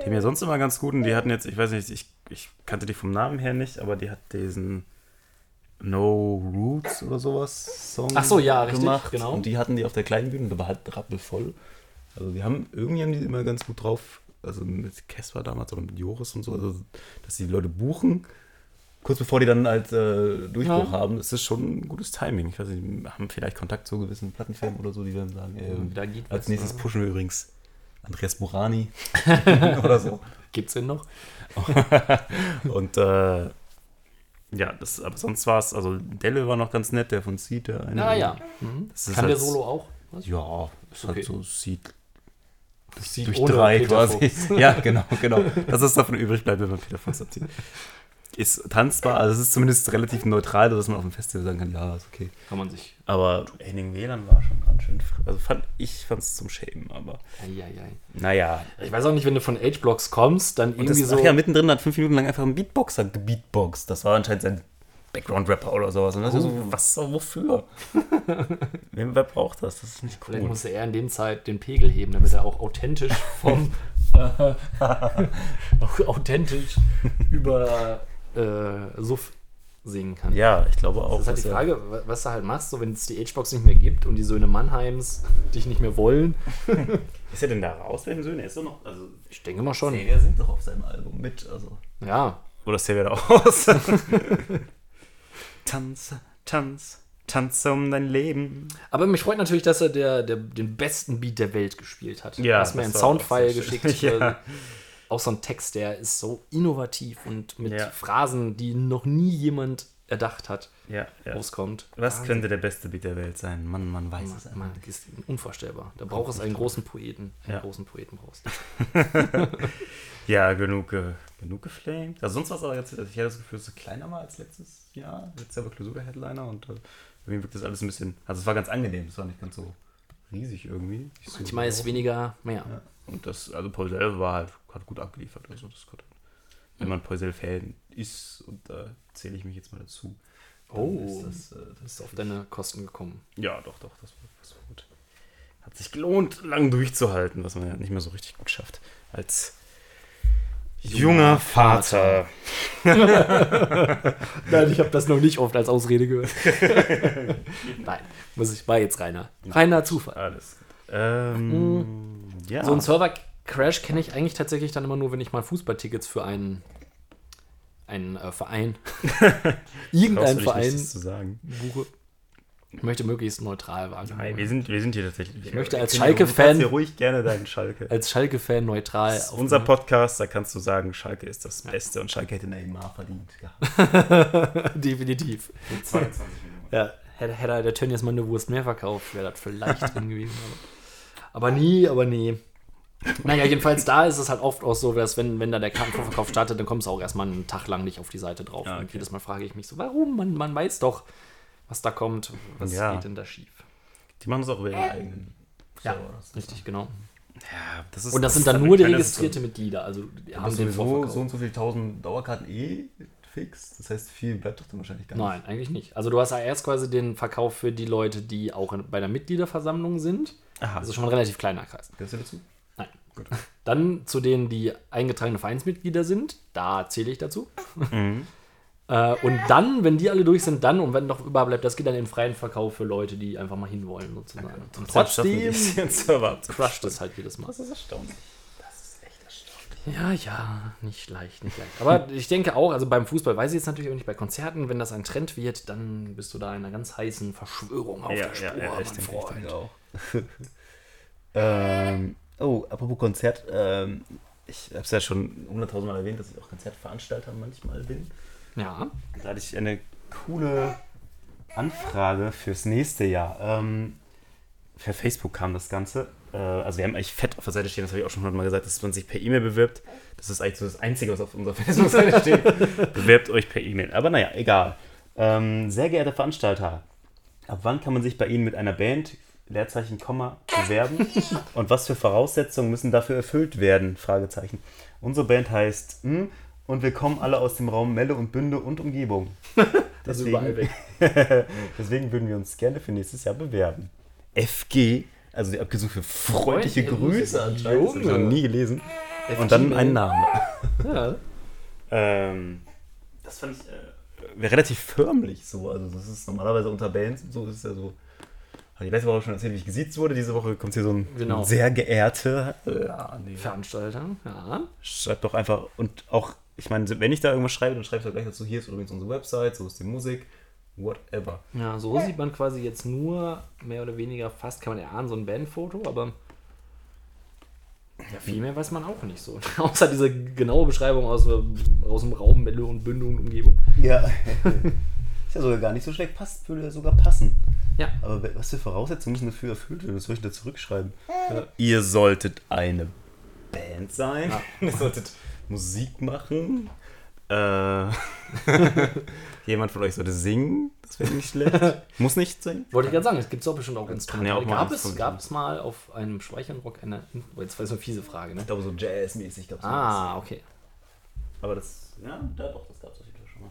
die haben ja sonst immer ganz gut und die hatten jetzt, ich weiß nicht, ich, ich kannte die vom Namen her nicht, aber die hat diesen No Roots oder sowas Song Ach so, ja, richtig, gemacht. genau. Und die hatten die auf der kleinen Bühne und da war halt rappelvoll. Also die haben, irgendwie haben die immer ganz gut drauf, also mit Casper damals oder mit Joris und so, also, dass die Leute buchen, kurz bevor die dann halt äh, Durchbruch Ja. haben, das ist schon ein gutes Timing. Ich weiß nicht, haben vielleicht Kontakt zu gewissen Plattenfirmen oder so, die dann sagen, ey, Ja, da geht als was, nächstes ne? pushen wir übrigens Andreas Burani *laughs* *laughs* oder so. Gibt's den noch? *laughs* Und äh, ja, das, aber sonst war es, also Delle war noch ganz nett, der von Seed, der eine. Ja, ja. Mhm. Das ist Kann halt- der Solo auch? Was? Ja, ist Okay. halt so Seed Sieht durch ohne drei Peter quasi. Fuchs. *laughs* Ja, genau, genau. Das ist davon übrig bleibt, wenn man Peter Fox abzieht. Ist tanzbar, also es ist zumindest relativ neutral, dass man auf dem Festival sagen kann, ja, ist okay. Kann man sich. Aber Henning Wieland war schon ganz schön, also fand, ich fand es zum Schämen, aber Eieiei. naja. Ich weiß auch nicht, wenn du von H-Blocks kommst, dann Und irgendwie das, so. ach ja, mittendrin hat fünf Minuten lang einfach ein Beatboxer gebeatboxt. Das war anscheinend sein Background-Rapper oder sowas. Und das ist so, was, wofür? *laughs* wer, wer braucht das? Das ist nicht Vielleicht cool. musste er in dem Zeit den Pegel heben, damit er auch authentisch vom *laughs* *laughs* auch authentisch über äh, Suff singen kann. Ja, ich glaube auch. Das ist halt die er- Frage, wa- was du halt machst, so wenn es die H-Box nicht mehr gibt und die Söhne Mannheims *laughs* dich nicht mehr wollen. *laughs* Ist er denn da raus, welchen Söhne? Er ist doch noch. Also, Ich denke mal schon. Xavier singt doch auf seinem Album mit. Also. Ja, Oder ist Xavier da raus? *laughs* tanze, tanz, tanze um dein Leben. aber mich freut natürlich, dass er der, der, den besten Beat der Welt gespielt hat. Ja, hast mir das einen Soundfile geschickt. Ja. Äh, Auch so ein Text, der ist so innovativ und mit Ja. Phrasen, die noch nie jemand erdacht hat, Ja, ja. rauskommt. Was Wahnsinn. könnte der beste Beat der Welt sein? Mann, man weiß es einfach. Man, ist unvorstellbar. Da braucht es einen großen Poeten. Einen Ja. großen Poeten brauchst du. *laughs* Ja, genug, ge- genug geflamed. Also sonst war es aber jetzt, ich hatte das Gefühl, es ist kleiner mal als letztes Jahr. Letztes Jahr war Klausur der Headliner und äh, irgendwie wirkt das alles ein bisschen, also es war ganz angenehm, es war nicht ganz so riesig irgendwie. So Manchmal ist laut. weniger mehr. Ja. Und das, also Paul selber war halt, hat gut abgeliefert. Also das konnte, wenn man Paul Fan ist, und da zähle ich mich jetzt mal dazu. Oh. ist das, äh, das Ist auf deine Kosten gekommen. ja, doch, doch, das war, das war gut. Hat sich gelohnt, lang durchzuhalten, was man ja nicht mehr so richtig gut schafft. Als junger Vater. *laughs* Nein, ich habe das noch nicht oft als Ausrede gehört. *laughs* Nein, muss ich, war jetzt reiner. Reiner Zufall. Alles. Ähm, ja. So einen Server-Crash kenne ich eigentlich tatsächlich dann immer nur, wenn ich mal Fußballtickets für einen, einen äh, Verein, *laughs* irgendeinen Verein nichts zu sagen. buche. Ich möchte möglichst neutral wahrgenommen Nein, wir sind, wir sind hier tatsächlich. Ich möchte als Schalke-Fan- ruhig gerne deinen Schalke. Als Schalke-Fan neutral. Das ist unser Podcast, da kannst du sagen, Schalke ist das Beste und Schalke hätte Neymar verdient. Ja. *laughs* Definitiv. 22 Minuten. Ja, hätte, hätte der Tönnies mal eine Wurst mehr verkauft, wäre das vielleicht *laughs* drin gewesen. Aber, aber nie, aber nie. Naja, jedenfalls da ist es halt oft auch so, dass wenn, wenn da der Kartenvorverkauf startet, dann kommst du auch erstmal einen Tag lang nicht auf die Seite drauf. Ja, Und okay. jedes Mal frage ich mich so, warum? Man, man weiß doch, was da kommt. Was Ja. geht denn da schief? Die machen das auch über ihren eigenen. Ja. Das ist- Richtig, genau. Ja, das ist, Und das sind ist dann halt nur die registrierte Mitglieder. Also die Haben den sowieso Vorverkauf. so und so viele tausend Dauerkarten eh fix. Das heißt, viel bleibt doch dann wahrscheinlich gar nicht. Nein, eigentlich nicht. Also du hast ja erst quasi den Verkauf für die Leute, die auch in, bei der Mitgliederversammlung sind. Aha. Das ist schon ein relativ kleiner Kreis. Gehörst du dazu? Gut. Dann zu denen, die eingetragene Vereinsmitglieder sind, da zähle ich dazu. Mhm. *laughs* Äh, und dann, wenn die alle durch sind, dann und wenn noch überbleibt, das geht dann in den freien Verkauf für Leute, die einfach mal hinwollen, sozusagen. Und trotzdem Server crusht es halt jedes Mal. Das ist erstaunlich. Das ist echt erstaunlich. Ja, ja, nicht leicht, nicht leicht. Aber *laughs* ich denke auch, also beim Fußball weiß ich jetzt natürlich auch nicht, bei Konzerten, wenn das ein Trend wird, dann bist du da in einer ganz heißen Verschwörung auf Ja, der Spur, ja, ja, ich mein denke, ich denke auch. *laughs* ähm, Oh, apropos Konzert, ähm, ich habe es ja schon hunderttausendmal erwähnt, dass ich auch Konzertveranstalter manchmal bin. Ja. Da hatte ich eine coole Anfrage fürs nächste Jahr. Ähm, per Facebook kam das Ganze. Äh, also wir haben eigentlich fett auf der Seite stehen, das habe ich auch schon hundertmal gesagt, dass man sich per E-Mail bewirbt. Das ist eigentlich so das Einzige, was auf unserer *laughs* Facebook-Seite steht. Bewerbt euch per E-Mail. Aber naja, egal. Ähm, sehr geehrte Veranstalter, ab wann kann man sich bei Ihnen mit einer Band, Leerzeichen, Komma, bewerben? Und was für Voraussetzungen müssen dafür erfüllt werden? Fragezeichen. Unsere Band heißt hm, und wir kommen alle aus dem Raum Melle und Bünde und Umgebung. *laughs* Das ist *laughs* überall weg. *laughs* Deswegen würden wir uns gerne für nächstes Jahr bewerben. FG, also die Abkürzung für freundliche Freundliche Grüße anscheinend. Das habe ich noch nie gelesen. Und dann FG, einen Namen. Ja. Ähm, das fand ich äh, relativ förmlich so. Also das ist normalerweise unter Bands und so ist es ja so. Habe ich letzte Woche schon erzählt, wie ich gesiezt wurde. Diese Woche kommt hier so ein Genau. sehr geehrter. Ja, nee. Veranstalter, ja. Schreibt doch einfach und auch, ich meine, wenn ich da irgendwas schreibe, dann schreibst du gleich dazu, hier ist übrigens unsere Website, so ist die Musik, whatever. Ja, so sieht man quasi jetzt nur mehr oder weniger fast, kann man erahnen, so ein Bandfoto, aber ja, viel mehr weiß man auch nicht so. *laughs* Außer diese genaue Beschreibung aus, äh, aus dem Raum Melle und Bünde und Umgebung. Ja. *laughs* ist ja sogar gar nicht so schlecht, passt, würde sogar passen. Ja. Aber was für Voraussetzungen müssen dafür erfüllt werden? Was soll ich da zurückschreiben? Ihr solltet eine Band sein. Ja. *laughs* Ihr solltet Musik machen. Äh, *laughs* jemand von euch sollte singen. Das wäre nicht schlecht. *laughs* Muss nicht singen. Wollte ich gerade sagen, es gibt doch bestimmt auch Instrumente. ja auch gab, es, gab es mal auf einem Speichernrock eine. oh, Jetzt war so eine fiese Frage, ne? Ich glaube, so Jazz-mäßig gab es Ah, okay. Aber das, ja, da doch, das gab es auf jeden Fall schon mal.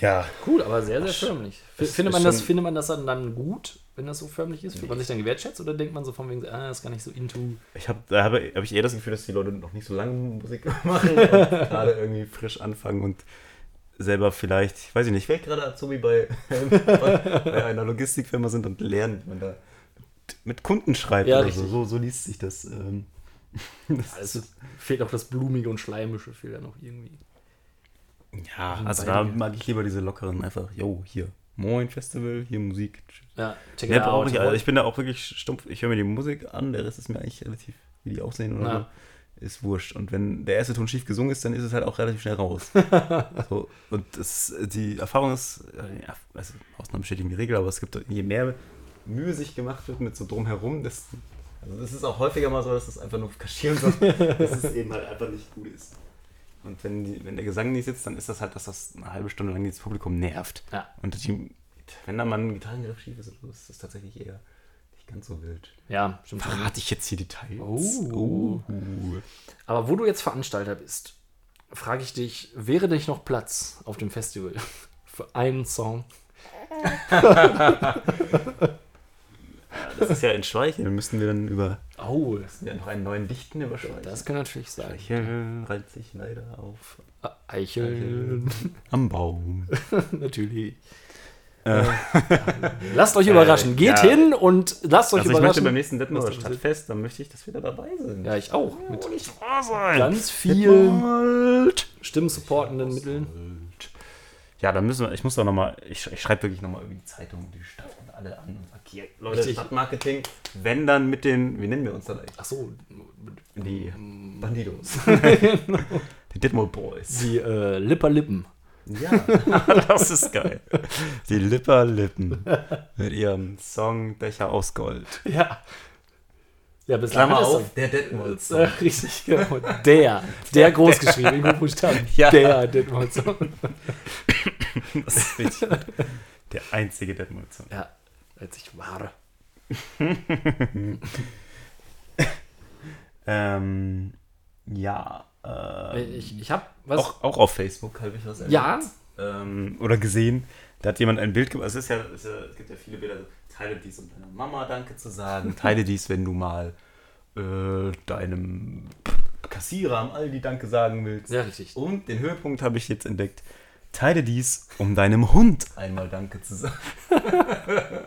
Ja, Cool, aber sehr, sehr förmlich. Findet man, das, findet man das dann, dann gut, wenn das so förmlich ist? Fühlt man sich dann gewertschätzt oder denkt man so von wegen, ah, das ist gar nicht so into. ich habe da habe hab ich eher das Gefühl, dass die Leute noch nicht so lange Musik *laughs* machen und gerade irgendwie frisch anfangen und selber vielleicht, ich weiß ich nicht, vielleicht gerade Azubi bei, bei, *laughs* bei einer Logistikfirma sind und lernen, wie man da mit, Kunden schreibt Ja, oder so. so. So liest sich das. Ähm, *laughs* das Also fehlt auch das Blumige und Schleimische, fehlt da noch irgendwie. Ja, also da mag ich lieber diese lockeren, einfach, yo, hier, moin Festival, hier Musik, tschüss. Ja, check Mehr it brauche out. ich, also ich bin da auch wirklich stumpf. Ich höre mir die Musik an, der Rest ist mir eigentlich relativ, wie die aussehen oder Ja. so, ist wurscht. Und wenn der erste Ton schief gesungen ist, dann ist es halt auch relativ schnell raus. *laughs* so, und das, die Erfahrung ist, ja, also Ausnahmen bestätigen die Regel, aber es gibt, je mehr Mühe sich gemacht wird mit so drumherum, desto, also das ist auch häufiger mal so, dass das einfach nur kaschieren soll, *laughs* dass es eben halt einfach nicht gut ist. Und wenn, die, wenn der Gesang nicht sitzt, dann ist das halt, dass das eine halbe Stunde lang das Publikum nervt. Ja. Und die, wenn da mal ein Gitarrengriff schief ist, ist das tatsächlich eher nicht ganz so wild. Ja, stimmt. schon. Verrate ich jetzt hier Details? Oh. Aber wo du jetzt Veranstalter bist, frage ich dich, wäre nicht noch Platz auf dem Festival *laughs* für einen Song? *laughs* Das ist ja in Schweicheln. Müssten wir dann über Oh, ja, noch einen neuen Dichten über Schweicheln. das kann natürlich sein. Schweicheln reiht sich leider auf Eicheln, am Baum. *laughs* natürlich. Äh, *laughs* Lasst euch überraschen. Geht ja. hin und lasst euch also ich möchte überraschen. beim nächsten Detmolder da. Stadtfest, dann möchte ich, dass wir da dabei sind. ja, ich auch. Mit nicht wahr sein. ganz vielen Detmold. stimmsupportenden Mitteln. Ja, dann müssen wir, ich muss doch nochmal, ich, ich schreibe wirklich nochmal über die Zeitung, die Stadt und alle an und hier, Leute, Richtig. Stadtmarketing, wenn dann mit den, wie nennen wir uns dann eigentlich? Ach so, Die Bandidos. *laughs* die Ditmol Boys. die äh, Lipperlippen. Ja, *laughs* das ist geil. Die Lipperlippen mit ihrem Song Dächer aus Gold. Ja. Ja, bislang Klammer auf, der Detmold Äh, richtig, genau. Der, der groß geschrieben, in *laughs* Großbuchstaben. Ja. Der, Detmold Song. Das ist richtig. Der einzige Detmold Song. Ja, als ich war. *laughs* Ähm, ja, äh, Ich, ich hab was. auch, auch auf Facebook habe ich was erlebt. ja, ähm, oder gesehen. Da hat jemand ein Bild gemacht. Es, ist ja, es, ist ja, es gibt ja viele Bilder. Teile dies, um deiner Mama Danke zu sagen. Teile *laughs* dies, wenn du mal äh, deinem Kassierer am Aldi Danke sagen willst. sehr richtig. Und den Höhepunkt habe ich jetzt entdeckt. Teile dies, um deinem Hund einmal Danke zu sagen. *laughs*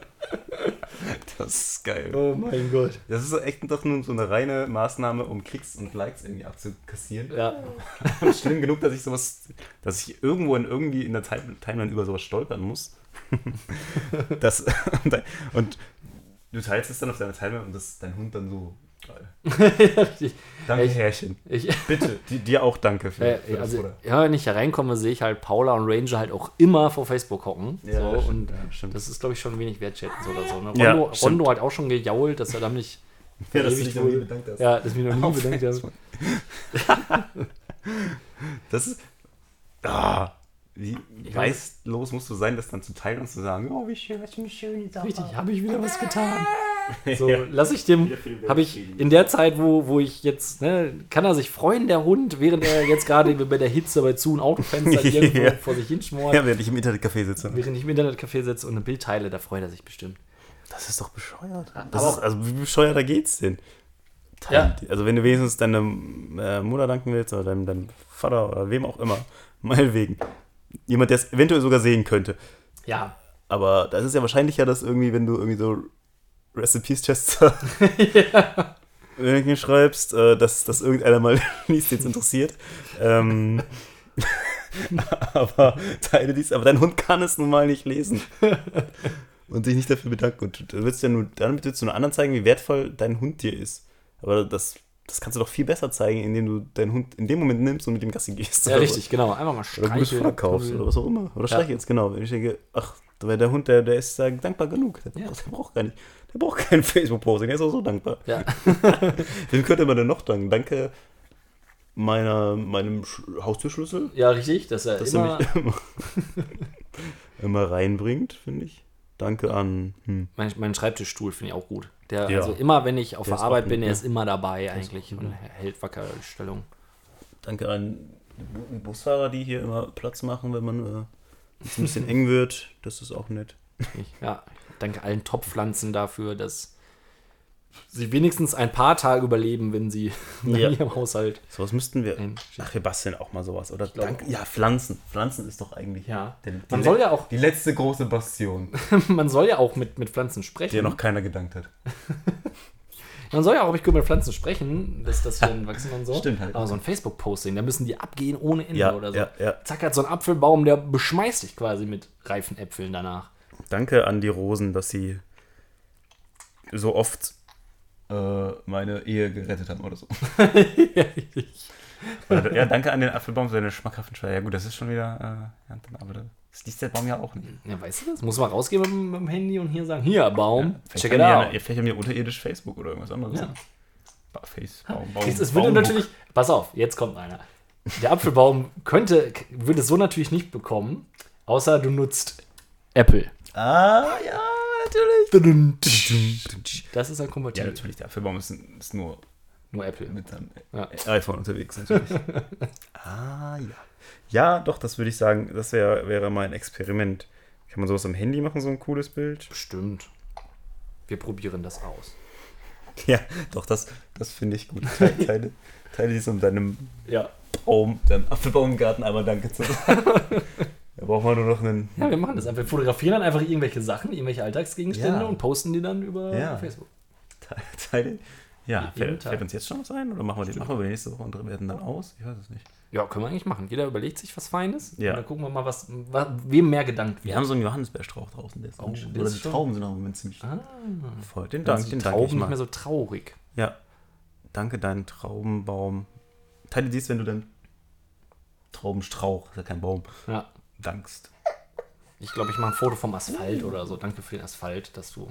das ist geil. Oh mein Gott. Das ist so echt doch nur so eine reine Maßnahme, um Klicks und Likes irgendwie abzukassieren. Ja, *laughs* Und schlimm genug, dass ich sowas, dass ich irgendwo in irgendwie in der Time- Timeline über sowas stolpern muss. *laughs* das, *laughs* und du teilst es dann auf deiner Timeline und das dein Hund dann so. Richtig. *laughs* Danke, Ich- Herrchen. Ich, Bitte, di- dir auch danke für, äh, für das also, Futter. ja, wenn ich hier reinkomme, sehe ich halt Paula und Ranger halt auch immer vor Facebook hocken. Ja, so, das stimmt, und ja, das ist, glaube ich, schon wenig wertschätzend oder so. Ne? Ja, Rondo, stimmt. Rondo hat auch schon gejault, dass er dann nicht. *laughs* Ja, dass du dich noch nie bedankt hast. Ja, dass ich mich noch nie *laughs* Auf bedankt. Facebook. Das ist. Ah, wie geistlos musst du sein, das dann zu teilen und zu sagen, oh, wie schön, was für eine schöne Sache. Richtig, habe ich wieder was getan. *laughs* So, Ja. lass ich dem, habe ich in der Zeit, wo, wo ich jetzt, ne, kann er sich freuen, der Hund, während er jetzt gerade *laughs* bei der Hitze bei zu einem Autofenster *laughs* irgendwo Ja. vor sich hinschmort, Ja, während ich im Internetcafé sitze. während ich im Internetcafé sitze und ein Bild teile, da freut er sich bestimmt. Das ist doch bescheuert. aber Das ist, also wie bescheuerter geht's denn? Ja. Also wenn du wenigstens deiner äh, Mutter danken willst oder deinem, deinem Vater oder wem auch immer, meinetwegen. Jemand, der es eventuell sogar sehen könnte. Ja, Aber das ist ja wahrscheinlicher, dass irgendwie, wenn du irgendwie so Recipes Chester *laughs* irgendwie schreibst, äh, dass, dass irgendeiner mal *laughs* liest, den es interessiert. Ähm, *laughs* aber teile dies, aber dein Hund kann es nun mal nicht lesen. Und sich nicht dafür bedanken. Und du willst ja nur, damit willst du nur anderen zeigen, wie wertvoll dein Hund dir ist. Aber das, das kannst du doch viel besser zeigen, indem du deinen Hund in dem Moment nimmst und mit dem Gassi gehst. ja richtig, genau. Einfach mal so. Oder gutes streicheln. Futter kaufst oder was auch immer. Oder Ja. streichelst, genau. Wenn ich denke, ach, der Hund, der, der ist ja dankbar genug. Der, Ja. braucht, der braucht gar nicht. Der braucht kein Facebook-Posting, der ist auch so dankbar. Ja. *laughs* Wem könnte man denn noch danken? Danke meiner, meinem Sch- Haustürschlüssel, ja, richtig, dass er dass immer, er mich *laughs* immer, reinbringt, finde ich. Danke an. Hm. mein, mein Schreibtischstuhl finde ich auch gut. Der, Ja. also immer, wenn ich auf Der der Arbeit auch bin, gut, er ne? ist immer dabei ist eigentlich gut, und hält wacker Stellung. Danke an die Busfahrer, die hier immer Platz machen, wenn man äh, es ein bisschen eng wird. Das ist auch nett. Ich, ja, danke allen Topfpflanzen dafür, dass sie wenigstens ein paar Tage überleben, wenn sie *laughs* Ja. mir im Haushalt. Sowas müssten wir. Ach, wir basteln auch mal sowas. Oder auch. Ja, Pflanzen. Pflanzen ist doch eigentlich. Ja. der- Man soll ja auch, Die letzte große Bastion, *laughs* man soll ja auch mit, mit Pflanzen sprechen. der noch keiner gedankt hat. *laughs* Man soll ja auch, ob ich gut mit Pflanzen sprechen, dass das schön wachsen und so. Stimmt halt. Aber so ein Facebook-Posting, da müssen die abgehen ohne Ende Ja, oder so. ja, ja. Zack, hat so ein Apfelbaum, der beschmeißt dich quasi mit reifen Äpfeln danach. Danke an die Rosen, dass sie so oft äh, meine Ehe gerettet haben oder so. *laughs* Ja, danke an den Apfelbaum für seine schmackhaften Schweine. Ja gut, das ist schon wieder, äh, ja, aber das liest der Baum ja auch nicht. Ja, weißt du das? Muss man rausgehen mit, dem- mit dem Handy und hier sagen, hier, Baum, Vielleicht check it out. Ja, vielleicht haben die unterirdisch Facebook oder irgendwas anderes. Ja. Ba- Face, Baum, Baum, Es, es würde natürlich, pass auf, jetzt kommt einer. Der Apfelbaum könnte, würde es so natürlich nicht bekommen, außer du nutzt Apple. Ah, ja, natürlich. Das ist Ja, kompatibel. natürlich, der Apfelbaum ist, ist nur Nur Apple. mit seinem Ja. iPhone unterwegs, natürlich. *laughs* ah, ja. Ja, doch, das würde ich sagen, das wär, wäre mein Experiment. Kann man sowas am Handy machen, so ein cooles Bild? Bestimmt. Wir probieren das aus. *laughs* Ja, doch, das, das finde ich gut. Teile, teile, teile dies um deinem Ja. Baum, deinem Apfelbaumgarten einmal Danke zu sagen. *laughs* Da braucht man nur noch einen. Ja, wir machen das einfach. Wir fotografieren dann einfach irgendwelche Sachen, irgendwelche Alltagsgegenstände Ja. und posten die dann über Ja. Facebook. Teile. Ja, fällt, fällt uns jetzt schon was ein? Oder machen wir, die, machen wir nächste Woche und werden dann aus? Ich weiß es nicht. Ja, können wir eigentlich machen. Jeder überlegt sich was Feines. Ja. Und dann gucken wir mal, was, wa- wem mehr gedankt Wir wird. haben so einen Johannisbeerstrauch draußen. Der ist Oh, der Oder ist die schon- Trauben sind auch im Moment ziemlich Ah, voll. Den Dank, den Trauben ich nicht mehr so traurig. Ja. Danke, dein Traubenbaum. Teile dies, wenn du deinen Traubenstrauch, ist ja kein Baum, Ja. Dankst. Ich glaube, ich mache ein Foto vom Asphalt oder so. Danke für den Asphalt, dass du.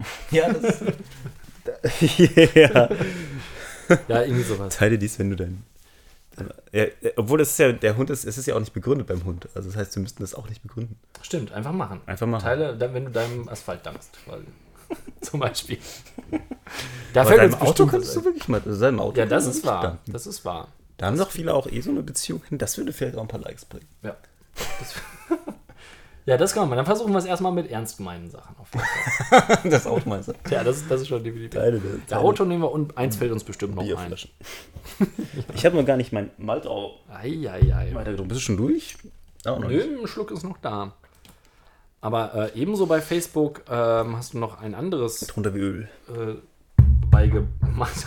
*laughs* Ja, das *laughs* ja. Ja, irgendwie sowas. Teile dies, wenn du dein. Ja, ja, obwohl es ist ja, der Hund ist, es ist ja auch nicht begründet beim Hund. Also das heißt, wir müssten das auch nicht begründen. Stimmt, einfach machen. Einfach machen. Teile, dann, wenn du deinem Asphalt dankst. Quasi. *laughs* Zum Beispiel. Da Aber fällt deinem uns Auto was du ein. wirklich mal. Also Auto Ja, das ist wahr. danken. Das ist wahr. Da haben doch viele auch eh so eine Beziehung hin. Das würde vielleicht auch ein paar Likes bringen. Ja. *laughs* Ja, das kann man. Dann versuchen wir es erstmal mit ernst gemeinen Sachen. Auf *laughs* das Auto meinst du? Ja, das, ist- das ist schon definitiv. Teile der, Der Auto nehmen wir und eins fällt uns bestimmt noch ein. *laughs* Ich habe noch gar nicht mein Maltau weitergedrückt. Bist du schon durch? Auch noch Nö, nicht. ein Schluck ist noch da. Aber äh, ebenso bei Facebook ähm, hast du noch ein anderes Drunter wie Öl. äh, beigemacht.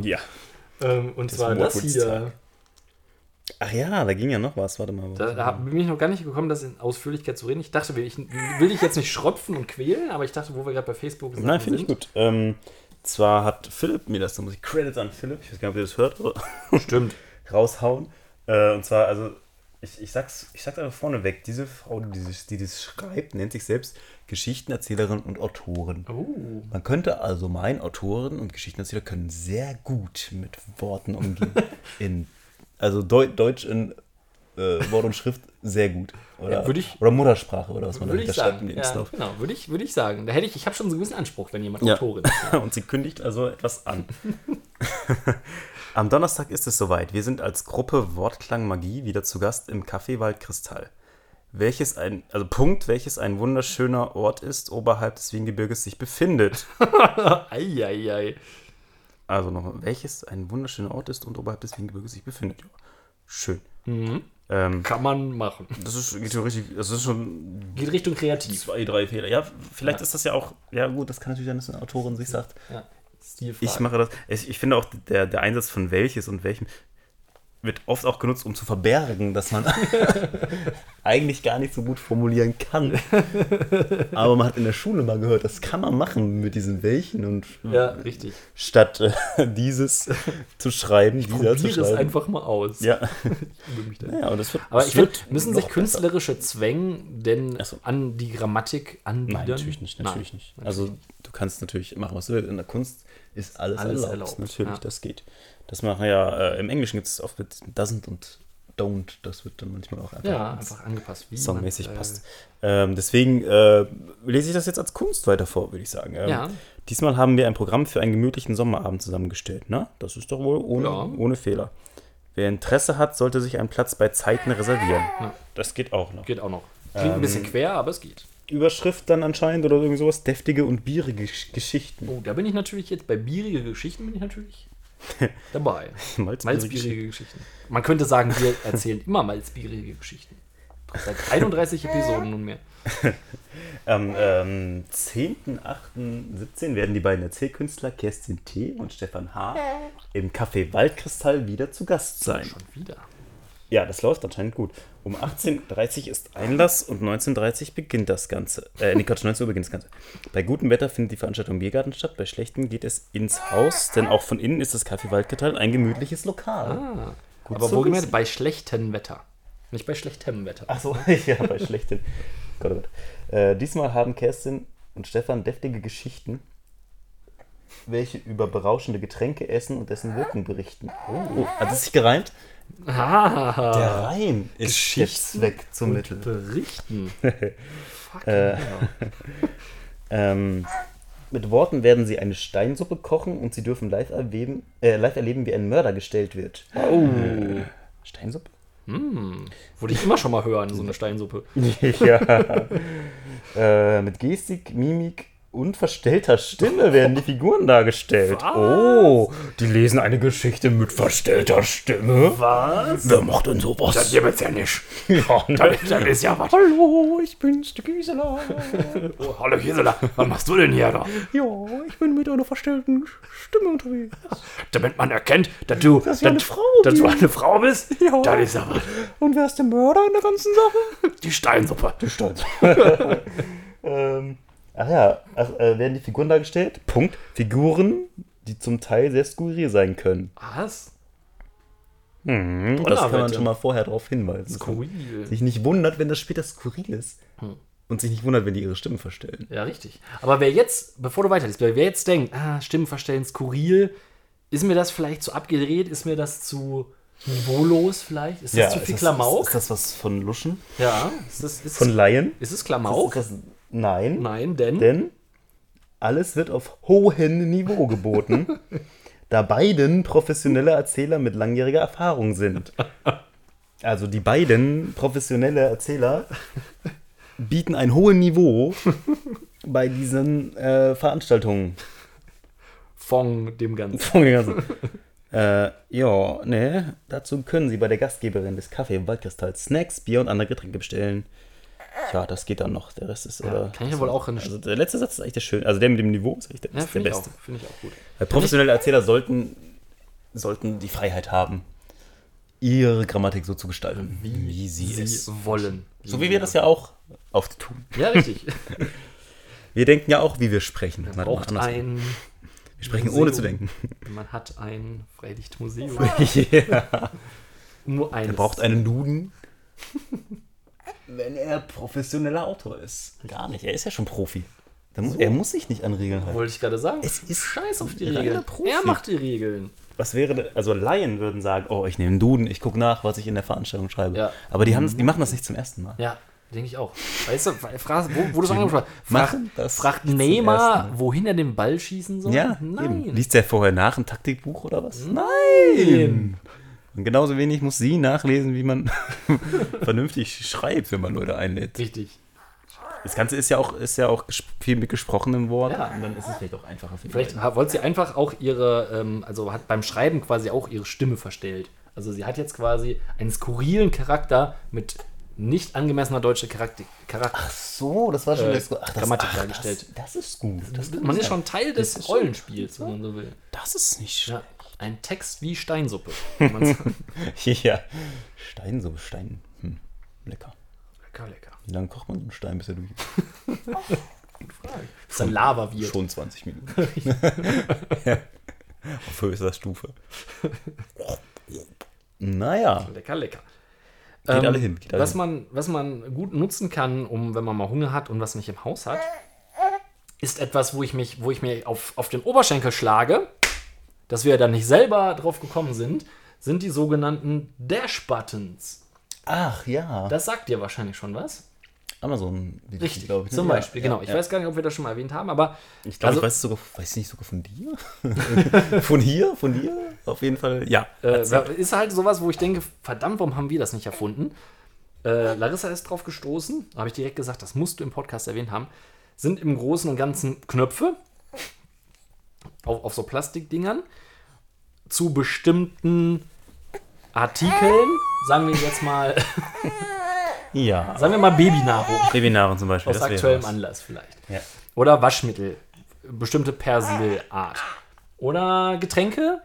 Ja. ähm, und Das zwar das hier. Ach ja, da ging ja noch was. Warte mal. Da, da bin ich noch gar nicht gekommen, das in Ausführlichkeit zu reden. Ich dachte, ich will dich jetzt nicht schröpfen und quälen, aber ich dachte, wo wir gerade bei Facebook sind. Nein, finde ich gut. Ähm, zwar hat Philipp mir das, da muss ich Credits an Philipp, ich weiß gar nicht, ob ihr das hört, Stimmt. *laughs* raushauen. Äh, und zwar, also, ich, ich, sag's, ich sag's einfach vorneweg, diese Frau, die, die das schreibt, nennt sich selbst Geschichtenerzählerin und Autorin. Oh. Man könnte also meinen, Autoren und Geschichtenerzähler können sehr gut mit Worten umgehen. *laughs* in, also Deu Deutsch in äh, Wort und Schrift sehr gut. Oder, Ja, ich- oder Muttersprache, oder was man dahinter schreibt im Ja, Lebenslauf. genau, würde ich, würde ich sagen. Da hätte ich, ich habe schon so einen gewissen Anspruch, wenn jemand Ja. Autorin ist. *laughs* Und sie kündigt also etwas an. *laughs* Am Donnerstag ist es soweit. Wir sind als Gruppe Wortklang Magie wieder zu Gast im Café Waldkristall. Welches ein, also Punkt, welches ein wunderschöner Ort ist, oberhalb des Wiengebirges sich befindet. *laughs* Eieiei. Also nochmal, welches ein wunderschöner Ort ist und oberhalb des Wiengebirges sich befindet. Ja, schön. Ähm, Kann man machen. das ist, geht schon richtig, das ist schon Geht Richtung kreativ. zwei, drei Fehler. Ja, vielleicht ist das ja auch, ja gut, das kann natürlich sein, dass eine Autorin sich sagt, Ja. Ich mache das. Ich, ich finde auch, der, der Einsatz von welches und welchem wird oft auch genutzt, um zu verbergen, dass man *laughs* eigentlich gar nicht so gut formulieren kann. Aber man hat in der Schule mal gehört, das kann man machen mit diesen welchen und Ja, richtig. statt äh, dieses zu schreiben, dieser zu Probier es schreiben. einfach mal aus. Ja. *laughs* Ich ja, und das wird. Aber ich finde, müssen sich besser. künstlerische Zwänge denn Ach so. an die Grammatik anbiedern? Nein, natürlich nicht, natürlich Nein. nicht. Also du kannst natürlich machen, was du willst. In der Kunst ist alles, Alles erlaubt. erlaubt, Natürlich, ja. das geht. Das machen ja, äh, im Englischen gibt es oft mit doesn't und don't. Das wird dann manchmal auch einfach, Ja, einfach angepasst. Wie songmäßig man, äh, passt. Ähm, deswegen äh, lese ich das jetzt als Kunst weiter vor, würde ich sagen. Ähm, Ja. Diesmal haben wir ein Programm für einen gemütlichen Sommerabend zusammengestellt. Ne? Das ist doch wohl ohne, Ja. ohne Fehler. Wer Interesse hat, sollte sich einen Platz bei Zeiten reservieren. Das geht auch noch. Geht auch noch. Klingt ein bisschen quer, aber es geht. Überschrift dann anscheinend oder irgend sowas. Deftige und bierige Gesch- Geschichten. Oh, da bin ich natürlich jetzt bei bierige Geschichten bin ich natürlich *laughs* dabei. *laughs* Malzbierige Malzbierige Geschichten. Man könnte sagen, wir *laughs* erzählen immer malzbierige Geschichten. Seit 31 Episoden nunmehr. Am ähm, 10.8.17 werden die beiden Erzählkünstler Kerstin T. und Stefan H. im Café Waldkristall wieder zu Gast sein. Schon wieder. Ja, das läuft anscheinend gut. Um 18.30 Uhr ist Einlass und 19.30 Uhr beginnt das Ganze. Äh, nee, Quatsch, 19 Uhr beginnt das Ganze. Bei gutem Wetter findet die Veranstaltung im Biergarten statt, bei schlechtem geht es ins Haus, denn auch von innen ist das Café Waldkristall ein gemütliches Lokal. Ah, Gut aber wohlgemerkt wissen. bei schlechtem Wetter. Nicht bei schlechtem Wetter. Ach so, *laughs* ja, bei schlechten. Gott, oh Gott. Äh, diesmal haben Kerstin und Stefan deftige Geschichten, welche über berauschende Getränke, Essen und dessen Wirkung berichten. Oh, hat es sich gereimt? Ah, Der Reim ist der Zweck zum Mittel. berichten. Fucking Äh, hell. *laughs* Ähm, mit Worten werden sie eine Steinsuppe kochen und sie dürfen live erleben, äh, live erleben wie ein Mörder gestellt wird. Oh. Steinsuppe? Wollte ich immer schon mal hören, so eine Steinsuppe. *laughs* ja. äh, mit Gestik, Mimik und verstellter Stimme werden die Figuren dargestellt. Was? Oh, die lesen eine Geschichte mit verstellter Stimme. Was? Wer macht denn sowas? Das gibt's ja nicht. Ja, *laughs* Das, das ist ja was. Hallo, ich bin's, der Gisela. *laughs* Oh, hallo Gisela, was machst du denn hier da? ja, ich bin mit einer verstellten Stimme unterwegs. *laughs* Damit man erkennt, dass du, Dass ich eine Frau dass du eine Frau bist? Ja. Das ist ja was. Und wer ist der Mörder in der ganzen Sache? Die Steinsuppe. Stolz. ähm, ach ja, ach, äh, werden die Figuren dargestellt? Punkt. Figuren, die zum Teil sehr skurril sein können. Was? Mhm, das kann man schon mal vorher darauf hinweisen. Skurril. Sich nicht wundert, wenn das später skurril ist. Und sich nicht wundert, wenn die ihre Stimmen verstellen. Ja, richtig. Aber wer jetzt, bevor du weiterliest, wer jetzt denkt, ah, Stimmen verstellen, skurril, ist mir das vielleicht zu abgedreht? Ist mir das zu niveaulos vielleicht? Ist das zu viel ist Klamauk? Das, ist, ist das was von Luschen? ja. Ist das, ist, Von Laien? ist es Ist Klamauk? das, nein. Nein, denn, Denn alles wird auf hohem Niveau geboten, *laughs* da beiden professionelle Erzähler mit langjähriger Erfahrung sind. Also die beiden professionelle Erzähler bieten ein hohes Niveau bei diesen äh, Veranstaltungen. von dem Ganzen. Von den ganzen- äh, ja, ne, dazu können Sie bei der Gastgeberin des Kaffee im Waldkristall Snacks, Bier und andere Getränke bestellen. Ja, das geht dann noch. Der Rest ist, oder? kann ich ja wohl auch in- Also der letzte Satz ist eigentlich der schön. Also der mit dem Niveau ist eigentlich der, Ja, ist der beste. finde ich auch gut. Weil professionelle Erzähler sollten, sollten die Freiheit haben. ihre Grammatik so zu gestalten, wie, sie, es. wollen. So wie wir das ja auch oft tun. Ja, richtig. *laughs* Wir denken ja auch, wie wir sprechen. Man Mal braucht ein. wir sprechen Museum. ohne zu denken. Man hat ein Freilichtmuseum. *laughs* ja. Nur eines. Er braucht einen Duden. Wenn er professioneller Autor ist. Gar nicht, er ist ja schon Profi. Mu- Er muss sich nicht an Regeln halten. Wollte ich gerade sagen. Es ist Scheiß auf die Regeln. Profi. Er macht die Regeln. Was wäre, also Laien würden sagen, oh, ich nehme einen Duden, ich gucke nach, was ich in der Veranstaltung schreibe. Ja. Aber die, haben, die machen das nicht zum ersten Mal. Ja, denke ich auch. Weißt du, frag, wo, wo du es angesprochen hast, frag, machen das fragt Neymar, ersten Mal. wohin er den Ball schießen soll? Ja, Nein. Eben. Liest er vorher nach ein Taktikbuch oder was? Nein! Und genauso wenig muss sie nachlesen, wie man *laughs* vernünftig schreibt, wenn man Leute einlädt. Richtig. Das Ganze ist ja auch, ist ja auch viel mit gesprochenem Wort. Ja. Und dann ist es vielleicht auch einfacher für die Vielleicht wollte sie einfach auch ihre, ähm, also hat beim Schreiben quasi auch ihre Stimme verstellt. Also sie hat jetzt quasi einen skurrilen Charakter mit nicht angemessener deutscher Charakter. Charakter. Ach so, das war schon Äh, das, ach, das, Grammatik ach, dargestellt. Das, das ist gut. Das man ist schon Teil des Rollenspiels, wenn man so will. Das ist nicht schlecht. Ja, ein Text wie Steinsuppe. *laughs* Ja. Stein, so Stein. Hm. Lecker. lecker, lecker. Wie lange kocht man so einen Stein, bis er durch ist? *laughs* Dass er Lava wird. Schon 20 Minuten. *laughs* ja. Auf höchster Stufe. naja. Lecker, lecker. Geht Ähm, alle hin. Geht alle was, hin. man, was man gut nutzen kann, um, wenn man mal Hunger hat und was nicht im Haus hat, ist etwas, wo ich mich, wo ich mir auf, auf den Oberschenkel schlage, dass wir da nicht selber drauf gekommen sind, sind die sogenannten Dash-Buttons. Ach ja. Das sagt dir wahrscheinlich schon was. Amazon. Richtig, glaub ich, ne? zum Beispiel, ja, genau. Ich ja. weiß gar nicht, ob wir das schon mal erwähnt haben, aber Ich glaube, also- ich weiß sogar, weiß ich nicht sogar von dir? *laughs* von hier? Von dir? Auf jeden Fall, ja. Äh, ist halt sowas, wo ich denke, verdammt, warum haben wir das nicht erfunden? Äh, Larissa ist drauf gestoßen, habe ich direkt gesagt, das musst du im Podcast erwähnt haben. Sind im Großen und Ganzen Knöpfe auf, auf so Plastikdingern zu bestimmten Artikeln, sagen wir jetzt mal, *laughs* ja. sagen wir mal Babynahrung Webinaren zum Beispiel. aus aktuellem. Anlass vielleicht. Ja. Oder Waschmittel, bestimmte Persilart. Oder Getränke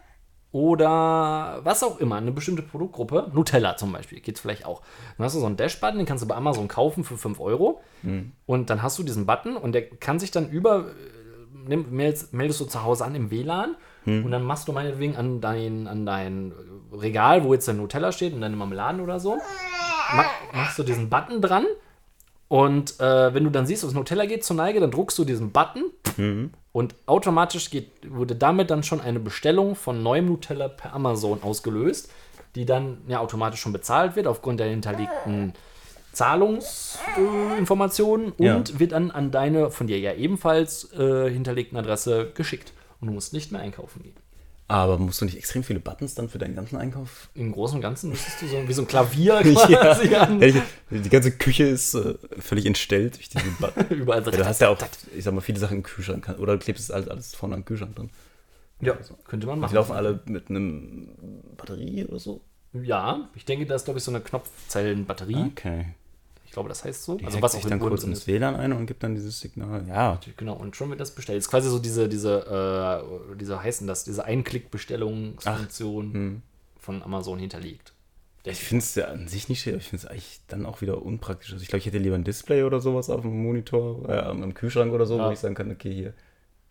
oder was auch immer, eine bestimmte Produktgruppe. Nutella zum Beispiel, geht es vielleicht auch. Dann hast du so einen Dash-Button, den kannst du bei Amazon kaufen für 5 Euro. Und dann hast du diesen Button und der kann sich dann über, nimm, meldest, meldest du zu Hause an im WLAN und dann machst du meinetwegen an dein, an dein Regal, wo jetzt dein Nutella steht und deine Marmeladen oder so, ma machst du diesen Button dran und äh, wenn du dann siehst, dass Nutella geht zur Neige, dann druckst du diesen Button und automatisch geht, wurde damit dann schon eine Bestellung von neuem Nutella per Amazon ausgelöst, die dann ja automatisch schon bezahlt wird aufgrund der hinterlegten Zahlungsinformationen äh, Informationen Ja. und wird dann an deine von dir ja ebenfalls äh, hinterlegten Adresse geschickt. Und du musst nicht mehr einkaufen gehen. Aber musst du nicht extrem viele Buttons dann für deinen ganzen Einkauf? Im Großen und Ganzen müsstest du so wie so ein Klavier *laughs* quasi an. Die ganze Küche ist äh, völlig entstellt durch diesen Button. *laughs* Überall Ja, du hast ja auch, ich sag mal, viele Sachen im Kühlschrank. Oder du klebst es alles, alles vorne am Kühlschrank drin. Ja, könnte man Die machen. laufen alle mit einem Batterie oder so. Ja, ich denke, da ist, glaube ich, so eine Knopfzellenbatterie. Okay. Ich glaube, das heißt so. Die also was sich auch dann kurz ins WLAN ein und gibt dann dieses Signal. Ja, Genau, und schon wird das bestellt. ist quasi so diese, diese, äh, diese heißen das, diese Einklick-Bestellungsfunktion von Amazon hinterlegt. ich finde es ja an sich nicht schwer. Ich finde es eigentlich dann auch wieder unpraktisch. Also ich glaube, ich hätte lieber ein Display oder sowas auf dem Monitor, äh, am Kühlschrank oder so, Ja. wo ich sagen kann, okay, hier.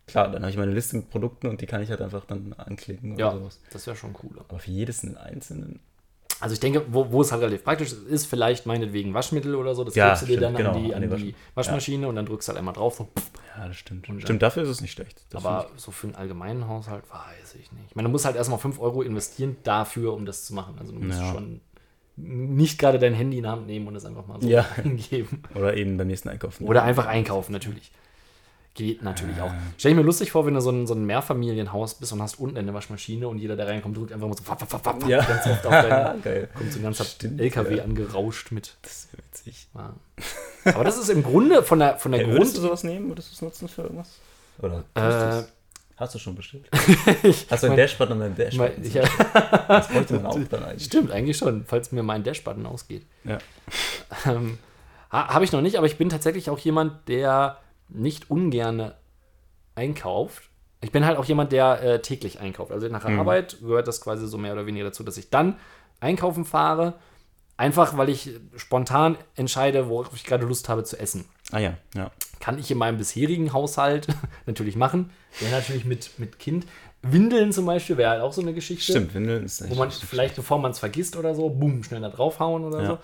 Klar, dann habe ich meine Liste mit Produkten und die kann ich halt einfach dann anklicken oder Ja, sowas. das wäre schon cooler. Aber für jedes einzelnen. Also ich denke, wo, wo es halt relativ praktisch ist, ist vielleicht meinetwegen Waschmittel oder so. Das Ja, gibst du dir stimmt, dann genau, an, die, an die Wasch- Waschmaschine und dann drückst du halt einmal drauf. Und pff, Ja, das stimmt. Dann- stimmt, dafür ist es nicht schlecht. Das aber so für einen allgemeinen Haushalt weiß ich nicht. Ich meine, du musst halt erstmal 5 Euro investieren dafür, um das zu machen. Also du musst Ja. schon nicht gerade dein Handy in die Hand nehmen und es einfach mal so Ja. *laughs* ich- Oder eben beim nächsten Einkaufen. Oder einfach einkaufen, natürlich. Geht natürlich auch. Stell ich mir lustig vor, wenn du so ein, so ein Mehrfamilienhaus bist und hast unten eine Waschmaschine und jeder, der reinkommt, drückt einfach mal so wapp, wapp, wapp, Ja. ganz oft auf deinen, *laughs* Geil. kommt so ein ganzer Stimmt, LKW ja. angerauscht mit. Das ist ja witzig. Ja. Aber das ist im Grunde von der, von der Hey, würdest du Grund... sowas nehmen? Würdest du es nutzen für irgendwas? Oder Äh? Hast du schon bestellt? *laughs* ich, Hast du einen mein- Dashbutton und einen mein- Dashbutton? ich hab, Das bräuchte man auch dann eigentlich. Stimmt, eigentlich schon, falls mir mein Dashbutton ausgeht. Ja. Ähm, ha, Habe ich noch nicht, aber ich bin tatsächlich auch jemand, der nicht ungerne einkauft. Ich bin halt auch jemand, der äh, täglich einkauft. Also nach der Mhm. Arbeit gehört das quasi so mehr oder weniger dazu, dass ich dann einkaufen fahre, einfach weil ich spontan entscheide, worauf ich gerade Lust habe zu essen. Ah ja, ja. Kann ich in meinem bisherigen Haushalt *laughs* natürlich machen. Wäre natürlich mit, mit Kind. Windeln zum Beispiel wäre halt auch so eine Geschichte. Stimmt, Windeln ist Wo man vielleicht, bevor man es vergisst oder so, boom, schnell da draufhauen oder Ja. so.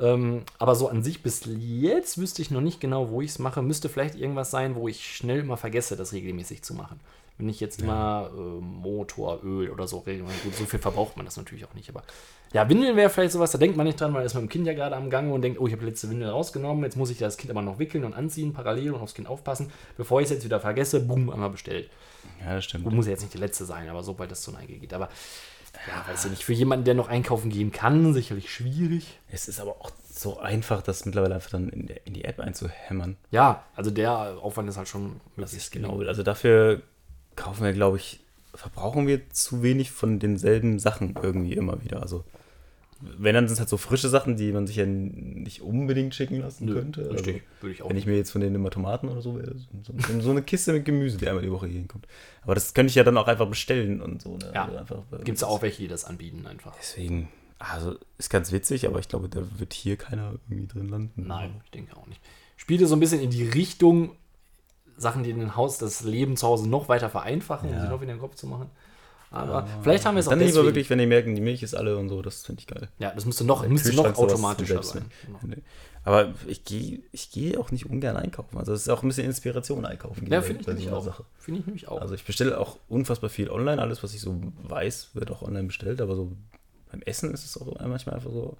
Ähm, aber so an sich bis jetzt wüsste ich noch nicht genau, wo ich es mache. Müsste vielleicht irgendwas sein, wo ich schnell immer vergesse, das regelmäßig zu machen. Wenn ich jetzt immer äh, Motoröl oder so regelmäßig, gut, so viel verbraucht man das natürlich auch nicht. Aber ja, Windeln wäre vielleicht sowas, da denkt man nicht dran, weil ist mit dem Kind ja gerade am Gange und denkt, oh, ich habe die letzte Windel rausgenommen, jetzt muss ich das Kind aber noch wickeln und anziehen, parallel und aufs Kind aufpassen. Bevor ich es jetzt wieder vergesse, boom, einmal bestellt. Ja, das stimmt. Gut, muss ja jetzt nicht die letzte sein, aber sobald das zur Neige geht. Aber ja, weiß ich nicht. Für jemanden, der noch einkaufen gehen kann, sicherlich schwierig. Es ist aber auch so einfach, das mittlerweile einfach dann in, der, in die App einzuhämmern. Ja, also der Aufwand ist halt schon Das ist gering. genau. Also dafür kaufen wir, glaube ich, verbrauchen wir zu wenig von denselben Sachen irgendwie immer wieder. Also wenn dann sind es halt so frische Sachen, die man sich ja nicht unbedingt schicken lassen Nö, könnte. Also, richtig. Würde ich auch wenn ich mir jetzt von denen immer Tomaten oder so, wäre, so, so, so eine Kiste mit Gemüse, die einmal die Woche hier hinkommt. Aber das könnte ich ja dann auch einfach bestellen und so. Ne? Ja, Also einfach, Gibt es auch welche, die das anbieten einfach. Deswegen, also ist ganz witzig, aber ich glaube, da wird hier keiner irgendwie drin landen. Nein, ich denke auch nicht. Spielte so ein bisschen in die Richtung, Sachen, die den Haus das Leben zu Hause noch weiter vereinfachen, um Ja. sich noch wieder den Kopf zu machen. Aber vielleicht haben wir es auch Dann lieber wirklich, wenn die merken, die Milch ist alle und so, das finde ich geil. ja, das müsste noch, müsste noch automatischer sein. Genau. Aber ich gehe ich geh auch nicht ungern einkaufen. Also es ist auch ein bisschen Inspiration einkaufen. Ja, finde ich nämlich auch. Finde ich nämlich auch. Also ich bestelle auch unfassbar viel online. Alles, was ich so weiß, wird auch online bestellt. Aber so beim Essen ist es auch manchmal einfach so,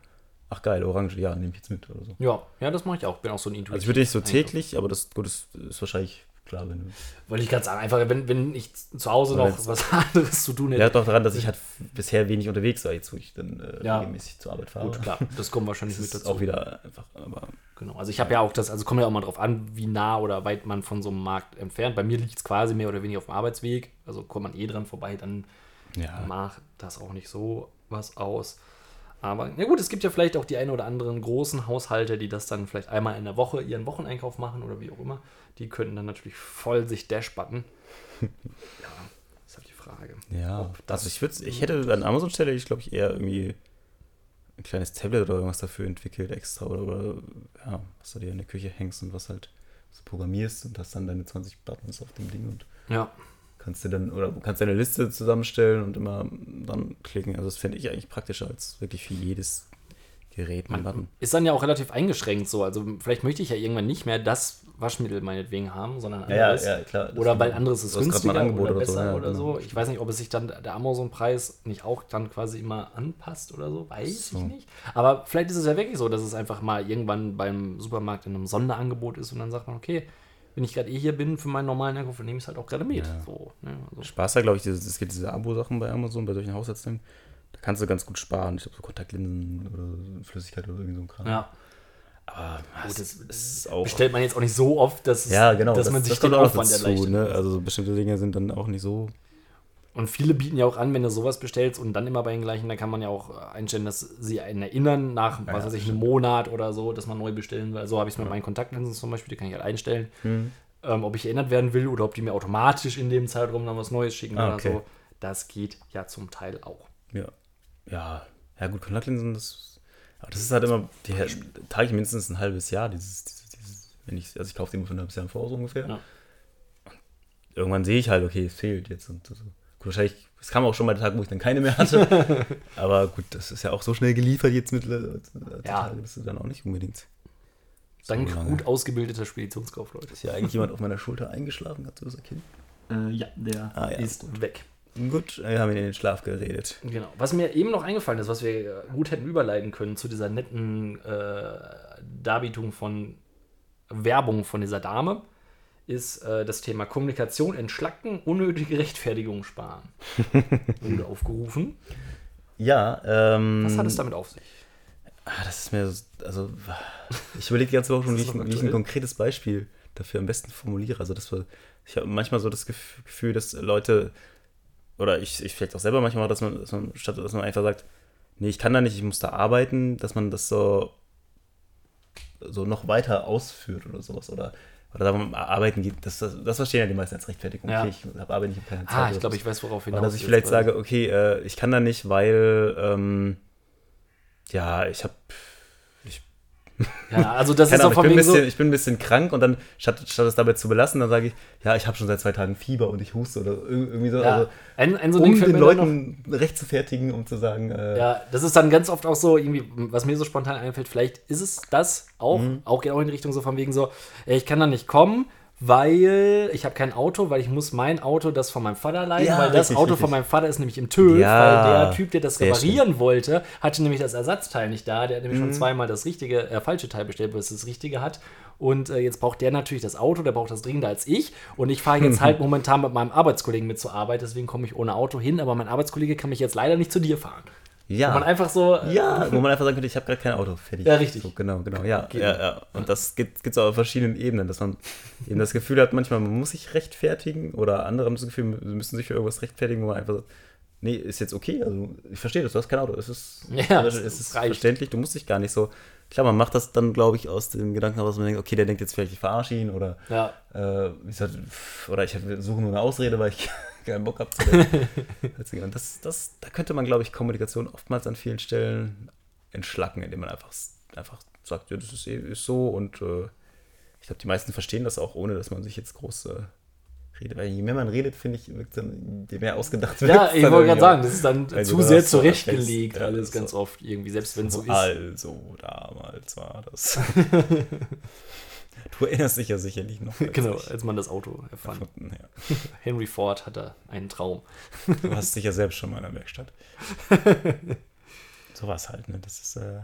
ach geil, Orange, ja, nehme ich jetzt mit oder so. ja, ja, das mache ich auch. Bin auch so ein Intuitiv. Also ich würde nicht so Einkaufen. täglich, aber das, gut, das ist wahrscheinlich klar, wenn du... Wollte ich gerade sagen, einfach, wenn, wenn ich zu Hause Oder noch was *laughs* anderes zu tun hätte. Ja, doch daran, dass ich halt bisher wenig unterwegs war, jetzt wo ich dann äh, Ja. regelmäßig zur Arbeit fahre. Gut, klar, das kommt wahrscheinlich Das mit dazu. auch wieder einfach, aber Genau. Also ich habe ja auch das, also kommt ja auch mal drauf an, wie nah oder weit man von so einem Markt entfernt. Bei mir liegt es quasi mehr oder weniger auf dem Arbeitsweg. Also kommt man eh dran vorbei, dann ja. macht das auch nicht so was aus. Aber ja gut, es gibt ja vielleicht auch die ein oder anderen großen Haushalte, die das dann vielleicht einmal in der Woche ihren Wocheneinkauf machen oder wie auch immer. Die könnten dann natürlich voll sich Dash-Button. *laughs* ja, ist halt die Frage. Ja, also ich, ich hätte an Amazon-Stelle, ich glaube ich, eher irgendwie ein kleines Tablet oder irgendwas dafür entwickelt extra oder, oder ja, was du dir in der Küche hängst und was halt so programmierst und hast dann deine 20 Buttons auf dem Ding und Ja, kannst dir dann oder kannst deine Liste zusammenstellen und immer dann klicken. Also das fände ich eigentlich praktischer als wirklich für jedes Gerät einen Button. ist dann ja auch relativ eingeschränkt so. Also vielleicht möchte ich ja irgendwann nicht mehr das Waschmittel meinetwegen haben, sondern anderes. klar. Oder weil anderes ist Du günstiger ein Angebot oder oder so, besser ja, oder genau. so. Ich weiß nicht, ob es sich dann der Amazon-Preis nicht auch dann quasi immer anpasst oder so. Weiß So. ich nicht. Aber vielleicht ist es ja wirklich so, dass es einfach mal irgendwann beim Supermarkt in einem Sonderangebot ist und dann sagt man, okay, wenn ich gerade eh hier bin für meinen normalen Einkauf, dann nehme ich es halt auch gerade mit. Ja. So, ne? also, Spaß da, glaube ich, es gibt diese Abo-Sachen bei Amazon, bei solchen Haushaltsdingen. Da kannst du ganz gut sparen. Ich glaube, so Kontaktlinsen oder Flüssigkeit oder irgendwie so ein Kram. ja. Aber Gut, das das ist auch. Bestellt man jetzt auch nicht so oft, dass, Ja, genau. dass man sich den kommt auch Aufwand dazu, erleichtert. ne? Also so bestimmte Dinge sind dann auch nicht so. Und viele bieten ja auch an, wenn du sowas bestellst und dann immer bei den gleichen, da kann man ja auch äh, einstellen, dass sie einen erinnern nach, was ja, weiß ich, einem Monat oder so, dass man neu bestellen will. So habe ich es mit meinen Kontaktlinsen zum Beispiel, die kann ich halt einstellen, Hm. ähm, ob ich erinnert werden will oder ob die mir automatisch in dem Zeitraum dann was Neues schicken Ah, oder okay. so. Das geht ja zum Teil auch. Ja. Ja. Ja, gut, Kontaktlinsen, das. Aber das ist halt immer. Die trage ich mindestens ein halbes Jahr, dieses, dieses, dieses wenn ich, also ich kaufe die immer für ein halbes Jahr im Voraus ungefähr. Ja. Irgendwann sehe ich halt, okay, es fehlt jetzt und so. Gut, wahrscheinlich, es kam auch schon mal der Tag, wo ich dann keine mehr hatte. *laughs* Aber gut, das ist ja auch so schnell geliefert jetzt mittlerweile. Ja. Das ist dann auch nicht unbedingt. Dank So lange. gut ausgebildeter Speditionskaufleute. Ist ja eigentlich jemand auf meiner Schulter eingeschlafen, hat so das Kind. Äh, ja, der Ah, ja, ist weg. Gut, wir haben ihn in den Schlaf geredet. Genau. Was mir eben noch eingefallen ist, was wir gut hätten überleiten können zu dieser netten äh, Darbietung von Werbung von dieser Dame, ist äh, das Thema Kommunikation entschlacken, unnötige Rechtfertigung sparen. *laughs* Wurde aufgerufen. Ja, ähm. Was hat es damit auf sich? Ah, das ist mir, so- also, ich überlege die ganze Woche schon, *laughs* wie ich, wie ich ein konkretes Beispiel dafür am besten formuliere. Also, das war, ich habe manchmal so das Gef- Gefühl, dass Leute, oder ich, ich vielleicht auch selber manchmal, dass man, dass man, statt dass man einfach sagt, nee, ich kann da nicht, ich muss da arbeiten, dass man das so, so noch weiter ausführt oder sowas. Oder, oder da, wo man arbeiten geht, das, das, das verstehen ja die meisten als Rechtfertigung. Ja. Okay, ich habe Arbeit, ich habe keine Zeit. Ah, ich glaube, ich weiß, worauf hinaus Oder dass ich vielleicht sage, okay, äh, ich kann da nicht, weil, ähm, Ja, ich habe *laughs* Ja, also das ist Ahnung, doch ich, von bin wegen so. bisschen, ich bin ein bisschen krank und dann, statt, statt es dabei zu belassen, dann sage ich, ja, ich habe schon seit zwei Tagen Fieber und ich huste oder ir- irgendwie so. Ja, Also, ein, ein so um den dann noch- Leuten recht zu fertigen, um zu sagen, äh, Ja, das ist dann ganz oft auch so, irgendwie, was mir so spontan einfällt, vielleicht ist es das auch, Mhm. auch geht auch in die Richtung so von wegen so, ich kann da nicht kommen, weil ich habe kein Auto, weil ich muss mein Auto, das von meinem Vater leihen, Ja, weil das richtig, Auto richtig. von meinem Vater ist nämlich im TÜV, Ja, weil der Typ, der das reparieren wollte, hatte nämlich das Ersatzteil nicht da, der hat Mhm. nämlich schon zweimal das richtige, äh, falsche Teil bestellt, weil es das richtige hat und äh, jetzt braucht der natürlich das Auto, der braucht das dringender als ich und ich fahre jetzt *laughs* halt momentan mit meinem Arbeitskollegen mit zur Arbeit, deswegen komme ich ohne Auto hin, aber mein Arbeitskollege kann mich jetzt leider nicht zu dir fahren. Ja. Wo man einfach so. äh, ja, wo man einfach sagen könnte, ich habe gerade kein Auto, fertig. Ja, richtig. So, genau, genau, ja, Geht ja, ja. Und das gibt es auf verschiedenen Ebenen, dass man eben das Gefühl hat, manchmal man muss sich rechtfertigen oder andere haben das Gefühl, sie müssen sich für irgendwas rechtfertigen, wo man einfach sagt, nee, ist jetzt okay, also ich verstehe das, du hast kein Auto, es ist, Ja, es es- ist reicht. verständlich, du musst dich gar nicht so, klar, man macht das dann, glaube ich, aus dem Gedanken heraus, dass man denkt, okay, der denkt jetzt vielleicht, ich verarsche ihn oder Ja, äh, oder ich suche nur eine Ausrede, weil ich keinen Bock habe zu. Und *laughs* das, das, da könnte man, glaube ich, Kommunikation oftmals an vielen Stellen entschlacken, indem man einfach, einfach sagt, ja, das ist, eh- ist so und äh, ich glaube, die meisten verstehen das auch, ohne dass man sich jetzt groß äh, redet. Weil je mehr man redet, finde ich, dann, je mehr ausgedacht wird. ja ich wollte gerade sagen, das ist dann Also zu sehr zurechtgelegt, recht. Ja, alles so. ganz oft irgendwie, selbst wenn es so ist. Also, damals war das. *laughs* *laughs* du erinnerst dich ja sicherlich noch. als Genau, als man das Auto erfand. erfunden, ja. *laughs* Henry Ford hatte einen Traum. Du hast dich ja selbst schon mal in der Werkstatt. so was halt, ne? Das ist, äh,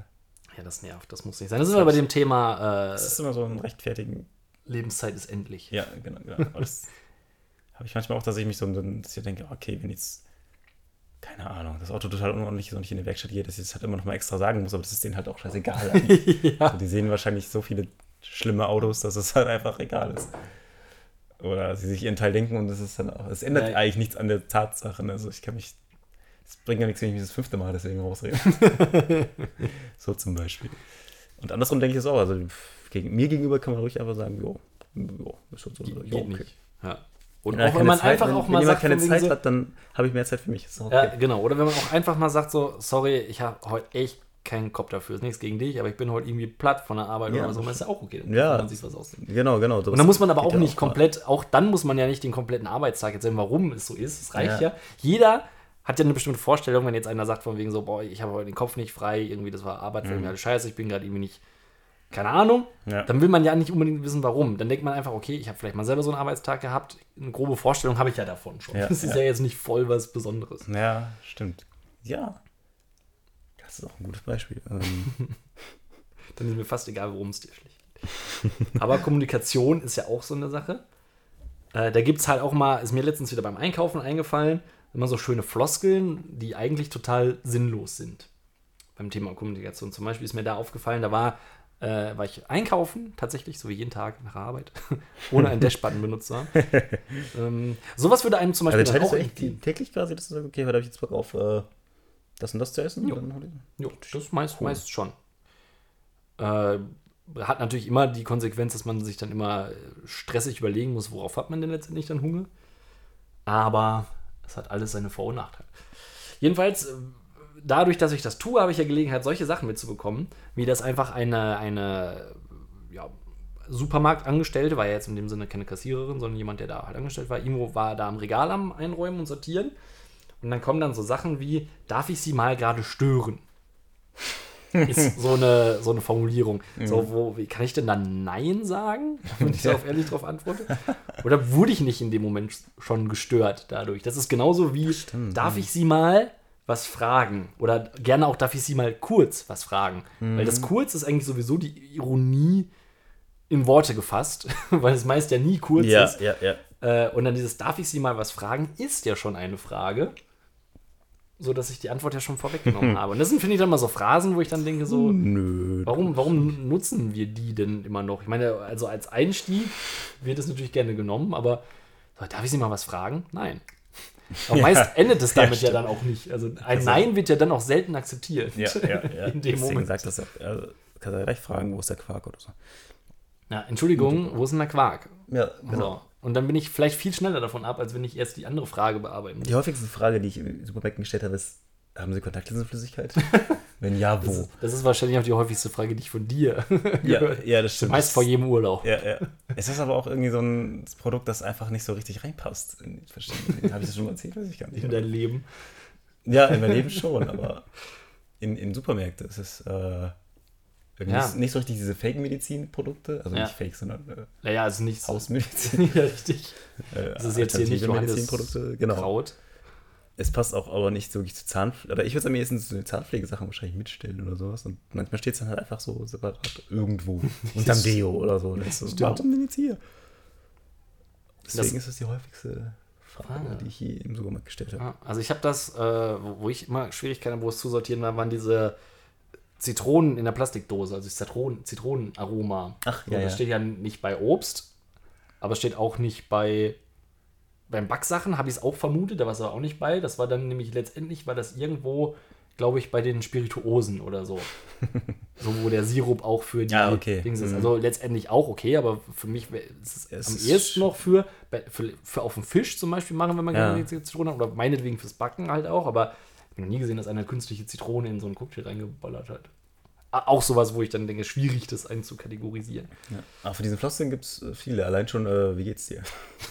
Ja, das nervt, das muss nicht sein. Das ist aber bei dem Thema das äh, ist immer so ein rechtfertigen. Lebenszeit ist endlich. Ja, genau, genau. Das *laughs* habe ich manchmal auch, dass ich mich so, dass ich denke, okay, wenn jetzt, keine Ahnung, das Auto total unordentlich ist und ich in die Werkstatt gehe, dass ich das halt immer noch mal extra sagen muss, aber das ist denen halt auch scheißegal. eigentlich. ja. Also die sehen wahrscheinlich so viele schlimme Autos, dass es halt einfach egal ist. Oder sie sich ihren Teil denken und es ist dann auch, es ändert Ja. eigentlich nichts an der Tatsache. ne? Also ich kann mich, es bringt ja nichts, wenn ich mich das fünfte Mal deswegen rausrede. *laughs* so zum Beispiel. Und andersrum denke ich es auch. Also gegen, mir gegenüber kann man ruhig einfach sagen, jo, jo, ist halt so. Geht, jo, okay. nicht. Ja. Und Wenn, er auch wenn man Zeit, einfach wenn, auch wenn mal jemand sagt, keine Zeit so, hat, dann habe ich mehr Zeit für mich. Doch Ja, okay. genau. Oder wenn man auch einfach mal sagt so, sorry, ich habe heute echt keinen Kopf dafür. Ist nichts gegen dich, aber ich bin heute irgendwie platt von der Arbeit Ja, oder so. Das ist ja auch okay. Dann Ja. kann man sich was ausdenken. Genau, genau. Und dann muss man aber auch nicht mal. komplett, auch dann muss man ja nicht den kompletten Arbeitstag sagen, warum es so ist. Es reicht ja. Ja. Jeder hat ja eine bestimmte Vorstellung, wenn jetzt einer sagt von wegen so, boah, ich habe heute den Kopf nicht frei, irgendwie das war Arbeit, für Mhm. mich alles scheiße, ich bin gerade irgendwie nicht, keine Ahnung. Ja. Dann will man ja nicht unbedingt wissen, warum. Dann denkt man einfach, okay, ich habe vielleicht mal selber so einen Arbeitstag gehabt, eine grobe Vorstellung habe ich ja davon schon. Ja, das ist ja. ja jetzt nicht voll was Besonderes. Ja, stimmt. Ja. Das ist auch ein gutes Beispiel. Ähm, *laughs* Dann ist mir fast egal, worum es dir schlecht geht. Aber Kommunikation ist ja auch so eine Sache. Äh, da gibt es halt auch mal, ist mir letztens wieder beim Einkaufen eingefallen, immer so schöne Floskeln, die eigentlich total sinnlos sind. Beim Thema Kommunikation. Zum Beispiel ist mir da aufgefallen, da war, äh, war ich einkaufen, tatsächlich, so wie jeden Tag nach der Arbeit, *laughs* ohne einen Dashbutton benutzt zu *laughs* haben. ähm, sowas würde einem zum also Beispiel entscheidest auch du täglich quasi, dass du sagst, okay, heute habe ich jetzt Bock auf äh, das und das zu essen? Jo. Jo, das meist, meist schon. Äh, hat natürlich immer die Konsequenz, dass man sich dann immer äh, stressig überlegen muss, worauf hat man denn letztendlich dann Hunger. Aber es hat alles seine Vor- und Nachteile. Jedenfalls, äh, dadurch, dass ich das tue, habe ich ja Gelegenheit, solche Sachen mitzubekommen, wie das einfach eine, eine ja, Supermarktangestellte, war ja jetzt in dem Sinne keine Kassiererin, sondern jemand, der da halt angestellt war, irgendwo war da am Regal am Einräumen und Sortieren. Und dann kommen dann so Sachen wie, darf ich Sie mal gerade stören? *laughs* Ist so eine, so eine Formulierung. So, wo, wie kann ich denn dann Nein sagen, *laughs* wenn ich darauf ehrlich drauf antworte? Oder wurde ich nicht in dem Moment schon gestört dadurch? Das ist genauso wie, darf ich Sie mal was fragen? Oder gerne auch, darf ich Sie mal kurz was fragen? Weil das kurz ist eigentlich sowieso die Ironie in Worte gefasst, *laughs* weil es meist ja nie kurz Ja, ist. ja, ja. Äh, und dann dieses Darf ich Sie mal was fragen, ist ja schon eine Frage. So dass ich die Antwort ja schon vorweggenommen *laughs* habe. Und das sind, finde ich, dann mal so Phrasen, wo ich dann denke, so, Nö. warum, warum nutzen wir die denn immer noch? Ich meine, also als Einstieg wird es natürlich gerne genommen, aber so, darf ich Sie mal was fragen? Nein. *laughs* Aber meist endet es damit ja, stimmt. dann auch nicht. Also ein Nein wird ja dann auch selten akzeptiert. Ja, ja, ja. *laughs* In dem Deswegen Moment. sagt das ja. ja kannst du gleich fragen, wo ist der Quark oder so. Ja, Entschuldigung, wo ist denn der Quark? Ja, So. Und dann bin ich vielleicht viel schneller davon ab, als wenn ich erst die andere Frage bearbeiten muss. Die häufigste Frage, die ich im Supermärkten gestellt habe, ist: Haben Sie Kontaktlinsenflüssigkeit? *laughs* Wenn ja, Das wo? ist, das ist wahrscheinlich auch die häufigste Frage, die ich von dir *laughs* Ja, gehört. ja, das stimmt. Meist vor jedem Urlaub. Ja, ja. Es ist aber auch irgendwie so ein Produkt, das einfach nicht so richtig reinpasst. Habe ich das schon mal erzählt? Weiß ich gar nicht. In dein Leben. Ja, in mein Leben schon, aber in, in Supermärkten ist es äh, irgendwie Ja. nicht, nicht so richtig diese Fake-Medizin-Produkte. Also Ja. nicht Fake, sondern äh, Naja, also nicht. Hausmedizin. *laughs* ja, richtig. Äh, Das ist jetzt hier nicht Medizinprodukte. Genau. Kraut. Es passt auch aber nicht so wirklich zu Zahnpflege. Oder ich würde es am ehesten zu den Zahnpflegesachen wahrscheinlich mitstellen oder sowas. Und manchmal steht es dann halt einfach so separat irgendwo. *laughs* Unterm Deo oder so. Und so, warum denn jetzt hier? Deswegen Das- ist das die häufigste Frage, Ah. die ich je im Supermarkt gestellt habe. Ja, also ich habe das, äh, wo wo ich immer Schwierigkeiten habe, wo es zu sortieren war, waren diese Zitronen in der Plastikdose, also Zitronen, Zitronenaroma. Ach, ja, Das ja. steht ja nicht bei Obst, aber es steht auch nicht bei beim Backsachen, habe ich es auch vermutet, da war es aber auch nicht bei. Das war dann nämlich letztendlich, war das irgendwo, glaube ich, bei den Spirituosen oder so. *laughs* so, wo der Sirup auch für die Ja, okay. Dings ist. Mhm. Also letztendlich auch okay, aber für mich ist es, Es am ehesten noch für, für, für auf dem Fisch zum Beispiel machen, wenn man Ja. gerne die Zitrone hat, oder meinetwegen fürs Backen halt auch, aber habe noch nie gesehen, dass einer künstliche Zitrone in so einen Cocktail reingeballert hat. Auch sowas, wo ich dann denke, schwierig, das einzukategorisieren. Ja. Aber für diesen Floskeln gibt es viele. Allein schon, äh, wie geht's dir?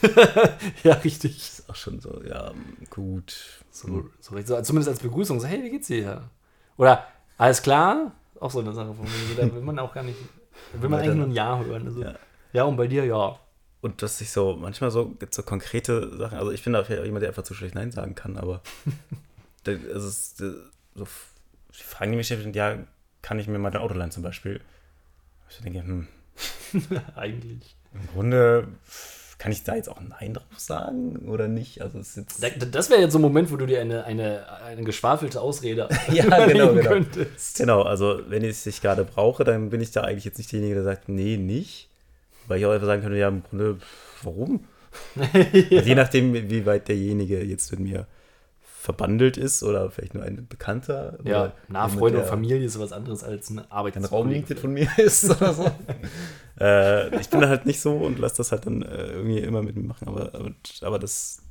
*laughs* Ja, richtig. Ist auch schon so, ja, gut. So, so, so, zumindest als Begrüßung, so, hey, wie geht's dir? Oder, alles klar? Auch so eine Sache von mir. Da will man auch gar nicht, da will man eigentlich nur ein Ja hören. Also, Ja. ja. und bei dir, ja. Und dass sich so, manchmal so, gibt so konkrete Sachen, also ich bin da vielleicht auch jemand, der einfach zu schlecht Nein sagen kann, aber *laughs* da- es ist äh, so, die Fragen, die mich beschäftigen, ja, kann ich mir mal dein Auto leihen zum Beispiel? Ich denke, hm, *laughs* Eigentlich. im Grunde kann ich da jetzt auch Nein drauf sagen oder nicht? Also ist jetzt. Da- Das wäre jetzt so ein Moment, wo du dir eine, eine, eine geschwafelte Ausrede *laughs* Ja, genau, genau. könntest. Genau, also wenn ich es nicht gerade brauche, dann bin ich da eigentlich jetzt nicht derjenige, der sagt, nee, nicht. Weil ich auch einfach sagen könnte, ja, im Grunde, warum? *laughs* Also je nachdem, wie weit derjenige jetzt mit mir verbandelt ist oder vielleicht nur ein Bekannter. Ja, nah, Freunde und Familie ist was anderes als Ein Arbeitskollege. Raummiete von mir *laughs* ist oder so. *laughs* äh, ich bin da halt nicht so und lasse das halt dann äh, irgendwie immer mit mir machen. Aber, aber, aber das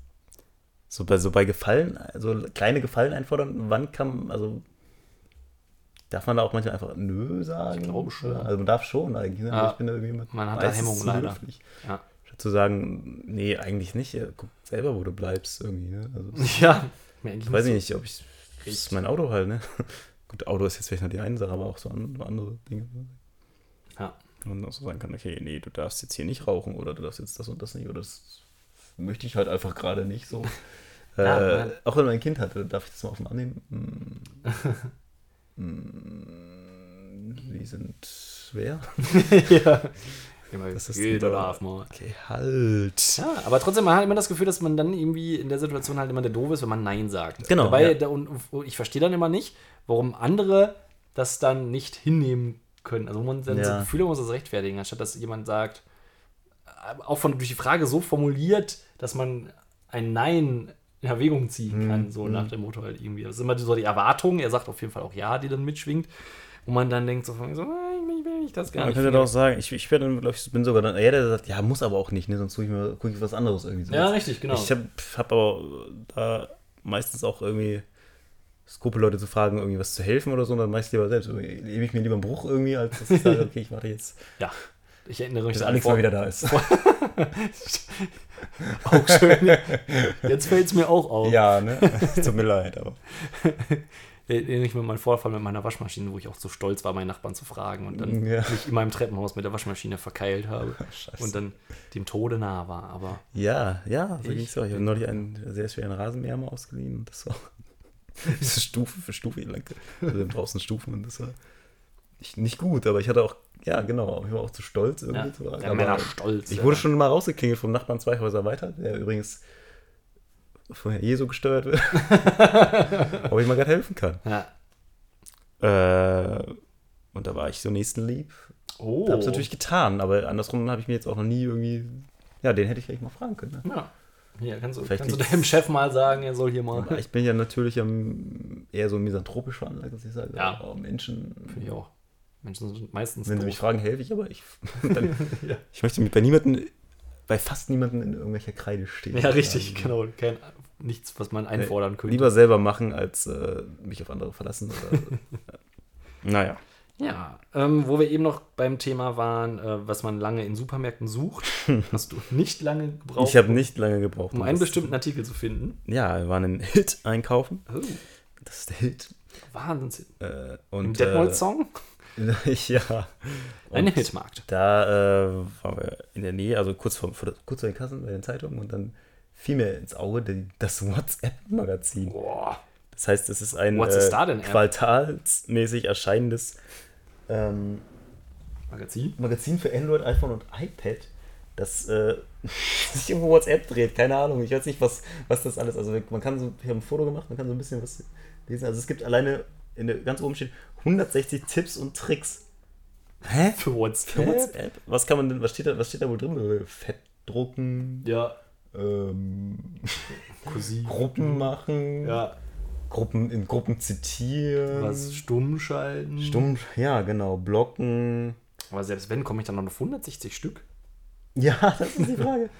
so bei, so bei Gefallen, also kleine Gefallen einfordern, wann kann, also darf man da auch manchmal einfach Nö sagen? Ich glaube schon. Also man darf schon eigentlich, ne? Ja. ich bin da irgendwie Man hat da Hemmungen leider. Ja. Statt zu sagen, nee, eigentlich nicht, guck selber, wo du bleibst irgendwie. Ne? Also, *laughs* ja. Eigentlich ich weiß nicht ich nicht, ob ich. Das ist mein Auto halt, ne? *laughs* Gut, Auto ist jetzt vielleicht nur die eine Sache, aber auch so an- andere Dinge. so. Ja. Wo man auch so sagen kann, okay, nee, du darfst jetzt hier nicht rauchen oder du darfst jetzt das und das nicht oder das möchte ich halt einfach gerade nicht so. *laughs* Ja, äh, ja. auch wenn man ein Kind hatte, darf ich das mal offen annehmen? *laughs* Hm. Hm, die sind schwer. ja. Immer Das ist darf mal. Okay, halt. Ja, aber trotzdem, man hat immer das Gefühl, dass man dann irgendwie in der Situation halt immer der Doof ist, wenn man Nein sagt. Genau, Dabei, ja. da, und, und ich verstehe dann immer nicht, warum andere das dann nicht hinnehmen können. Also man dann so Ja. Gefühle muss das rechtfertigen, anstatt dass jemand sagt, äh, auch von durch die Frage so formuliert, dass man ein Nein in Erwägung ziehen kann, so nach dem Motto halt irgendwie. Das ist immer so die Erwartung, er sagt auf jeden Fall auch Ja, die dann mitschwingt, wo man dann denkt so, von, so "Nein, ich will nicht das gar Man nicht. könnte doch sagen, ich, ich werde, glaube ich, bin sogar dann, ja, der sagt, ja, muss aber auch nicht, ne, sonst gucke ich mir gucke ich was anderes irgendwie so. ja, richtig, genau. Ich habe hab aber da meistens auch irgendwie Skrupel, Leute zu fragen, irgendwie was zu helfen oder so, und dann meist lieber selbst. Lebe ich mir lieber einen Bruch irgendwie, als dass ich sage, *laughs* okay, ich warte jetzt, ja. Ich erinnere mich an Alex mal wieder da ist. *laughs* Auch schön. Jetzt fällt es mir auch auf. ja, ne? *laughs* Tut mir leid, aber. Erinnere ich mir meinen Vorfall mit meiner Waschmaschine, wo ich auch so stolz war, meinen Nachbarn zu fragen und dann Ja. mich in meinem Treppenhaus mit der Waschmaschine verkeilt habe *laughs* Scheiße. und dann dem Tode nah war. Aber Ja, ja, so Ich- ging es auch. Ich habe neulich einen sehr schweren Rasenmäher mal ausgeliehen und das war *laughs* diese Stufe für Stufe lang. Also draußen Stufen und das war nicht, gut, aber ich hatte auch, ja, genau, ich war auch zu stolz irgendwie ja, zu fragen. der aber Männer stolz. Ich ja. wurde schon mal rausgeklingelt vom Nachbarn zwei Häuser weiter, der übrigens von Herr Jesu gesteuert wird. *laughs* Ob ich mal gerade helfen kann. Ja. Äh, und da war ich so nächstenlieb. Oh. Hab's natürlich getan, aber andersrum habe ich mir jetzt auch noch nie irgendwie. Ja, den hätte ich vielleicht mal fragen können. Ne? Ja. Hier, kannst du, Vielleicht kannst du deinem Chef mal sagen, er soll hier mal. Ich bin ja natürlich eher so misanthropisch veranlagt, dass ich sage, Ja. oh, Menschen, Finde ich auch. Menschen sind meistens wenn sie doof. mich fragen, helfe ich, aber ich, *laughs* dann, Ja. ich möchte mich bei niemandem, bei fast niemandem in irgendwelcher Kreide stehen. Ja, richtig, Also, genau. Kein, nichts, was man einfordern könnte. Lieber selber machen, als äh, mich auf andere verlassen. Oder, *laughs* Naja. Ja, ähm, wo wir eben noch beim Thema waren, äh, was man lange in Supermärkten sucht, *laughs* hast du nicht lange gebraucht, Ich habe nicht lange gebraucht. um einen bestimmten Artikel zu finden. Ja, wir waren in Hit einkaufen. Oh, Das ist der Hit. Wahnsinns. Äh, Im und, Detmold-Song? Äh, *laughs* ja. Und Hitmarkt. Da äh, waren wir in der Nähe, also kurz vor, vor, kurz vor den Kassen bei den Zeitungen und dann fiel mir ins Auge die, das WhatsApp-Magazin. Boah. Das heißt, es ist ein What's äh, quartalsmäßig erscheinendes ähm, Magazin? Magazin für Android, iPhone und iPad, das äh, *laughs* sich um WhatsApp dreht. Keine Ahnung, ich weiß nicht, was, was das alles Also man kann so, ich habe ein Foto gemacht, man kann so ein bisschen was lesen. Also es gibt alleine, in der, ganz oben steht 160 Tipps und Tricks. Hä? Für Für WhatsApp? WhatsApp? Was kann man denn, was steht da, was steht da wohl drin? Fett drucken, Ja. ähm. *laughs* Gruppen machen, Ja. Gruppen in Gruppen zitieren. Was stumm schalten. Stumm, ja, genau, blocken. Aber selbst wenn, komme ich dann noch auf 160 Stück? Ja, *laughs* das ist die Frage.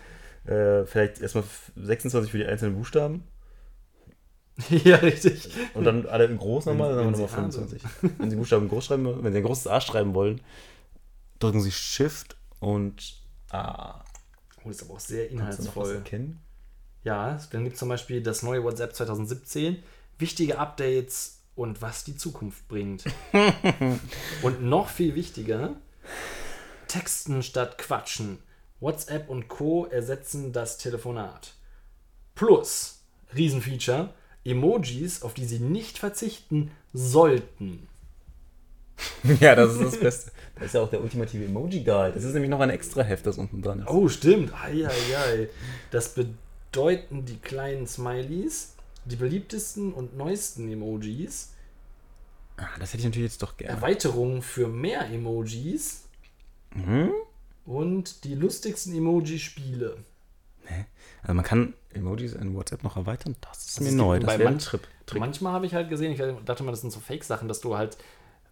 äh, vielleicht erstmal 26 für die einzelnen Buchstaben *laughs* ja, richtig. und dann alle in groß nochmal, dann haben wir nochmal 25. Wenn Sie Buchstaben groß schreiben wollen, wenn Sie ein großes A schreiben wollen, drücken Sie Shift und A. Oh, das ist aber auch sehr inhaltsvoll. Ja, dann gibt es zum Beispiel das neue WhatsApp 2017, wichtige Updates und was die Zukunft bringt. *laughs* und noch viel wichtiger, Texten statt Quatschen. WhatsApp und Co. ersetzen das Telefonat. Plus, Riesenfeature, Emojis, auf die sie nicht verzichten sollten. *laughs* Ja, das ist das Beste. Das ist ja auch der ultimative Emoji-Guide. Das ist nämlich noch ein extra Heft, das unten dran ist. Oh, stimmt. Eieiei. Das bedeuten die kleinen Smileys, die beliebtesten und neuesten Emojis, Ah, das hätte ich natürlich jetzt doch gerne. Erweiterungen für mehr Emojis Mhm. und die lustigsten Emoji-Spiele. Also man kann Emojis in WhatsApp noch erweitern. Das ist Das mir ist neu. bei Das ein manch- Trip. Trick. Manchmal habe ich halt gesehen, ich dachte mal, das sind so Fake-Sachen, dass du halt,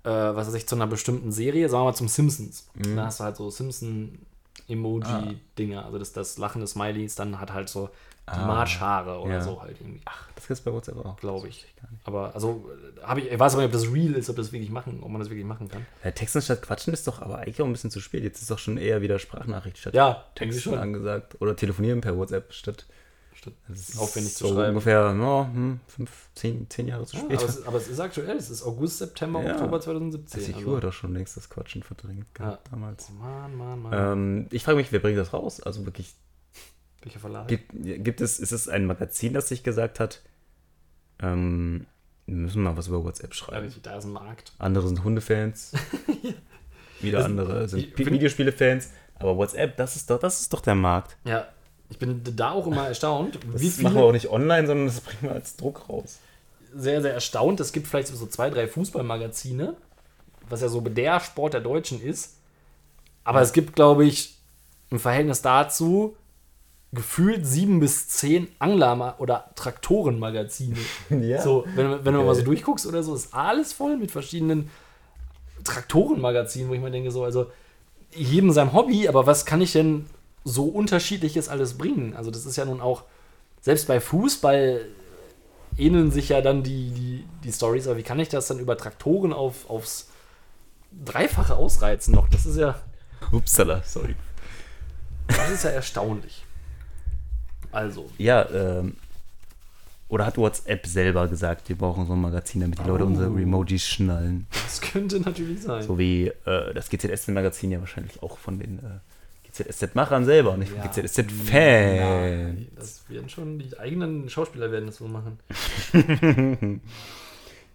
äh, was weiß ich, zu einer bestimmten Serie, sagen wir mal zum Simpsons, Mhm. da hast du halt so Simpson-Emoji-Dinger, also das, das lachende Smileys, dann hat halt so Ah, Marschhaare oder ja. so halt irgendwie. Ach, das gibt es bei WhatsApp auch. glaube ich. Nicht. Aber also habe ich, ich weiß aber nicht, ob das real ist, ob das wirklich machen, ob man das wirklich machen kann. Ja, Texten statt Quatschen ist doch aber eigentlich auch ein bisschen zu spät. Jetzt ist doch schon eher wieder Sprachnachricht statt Ja, ich Texten schon. angesagt. Oder telefonieren per WhatsApp statt. Statt Das ist aufwendig zu so schreiben. ungefähr no, hm, fünf, zehn, zehn Jahre zu Ja, spät. aber, es, aber es ist aktuell, es ist August, September. Oktober Das 2017. die also- Uhr doch schon längst das Quatschen verdrängt gehabt damals. Mann, Mann, Mann. Ähm, ich frage mich, wer bringt das raus? Also wirklich, Welcher Verlag? gibt, gibt es, ist es ein Magazin, das sich gesagt hat, ähm, wir müssen mal was über WhatsApp Ja, schreiben? da ist ein Markt. Andere sind Hundefans. *laughs* Wieder Das- andere sind Videospiele-Fans. Aber WhatsApp, das ist doch, das ist doch der Markt. Ja, ich bin da auch immer erstaunt, Das wie machen wir viele, auch nicht online, sondern das bringen wir als Druck raus. sehr, sehr erstaunt. Es gibt vielleicht so zwei, drei Fußballmagazine, was ja so der Sport der Deutschen ist. Aber es gibt, glaube ich, im Verhältnis dazu gefühlt sieben bis zehn Angler- oder Traktorenmagazine. *laughs* Ja. So, wenn, wenn du mal so Okay. durchguckst oder so, ist alles voll mit verschiedenen Traktorenmagazinen, wo ich mir denke, so, also jedem sein Hobby, aber was kann ich denn so unterschiedliches alles bringen? Also, das ist ja nun auch, selbst bei Fußball ähneln sich ja dann die, die, die Stories, aber wie kann ich das dann über Traktoren auf, aufs Dreifache ausreizen noch? Das ist ja, Upsala, sorry. das ist ja erstaunlich. Also, Ja, ähm, oder hat WhatsApp selber gesagt, wir brauchen so ein Magazin, damit die Leute Oh. unsere Emojis schnallen. das könnte natürlich sein. So wie äh, das GZSZ-Magazin ja wahrscheinlich auch von den äh, GZSZ-Machern selber, nicht von Ja. GZSZ-Fans. Das werden schon, die eigenen Schauspieler werden das wohl machen. *laughs*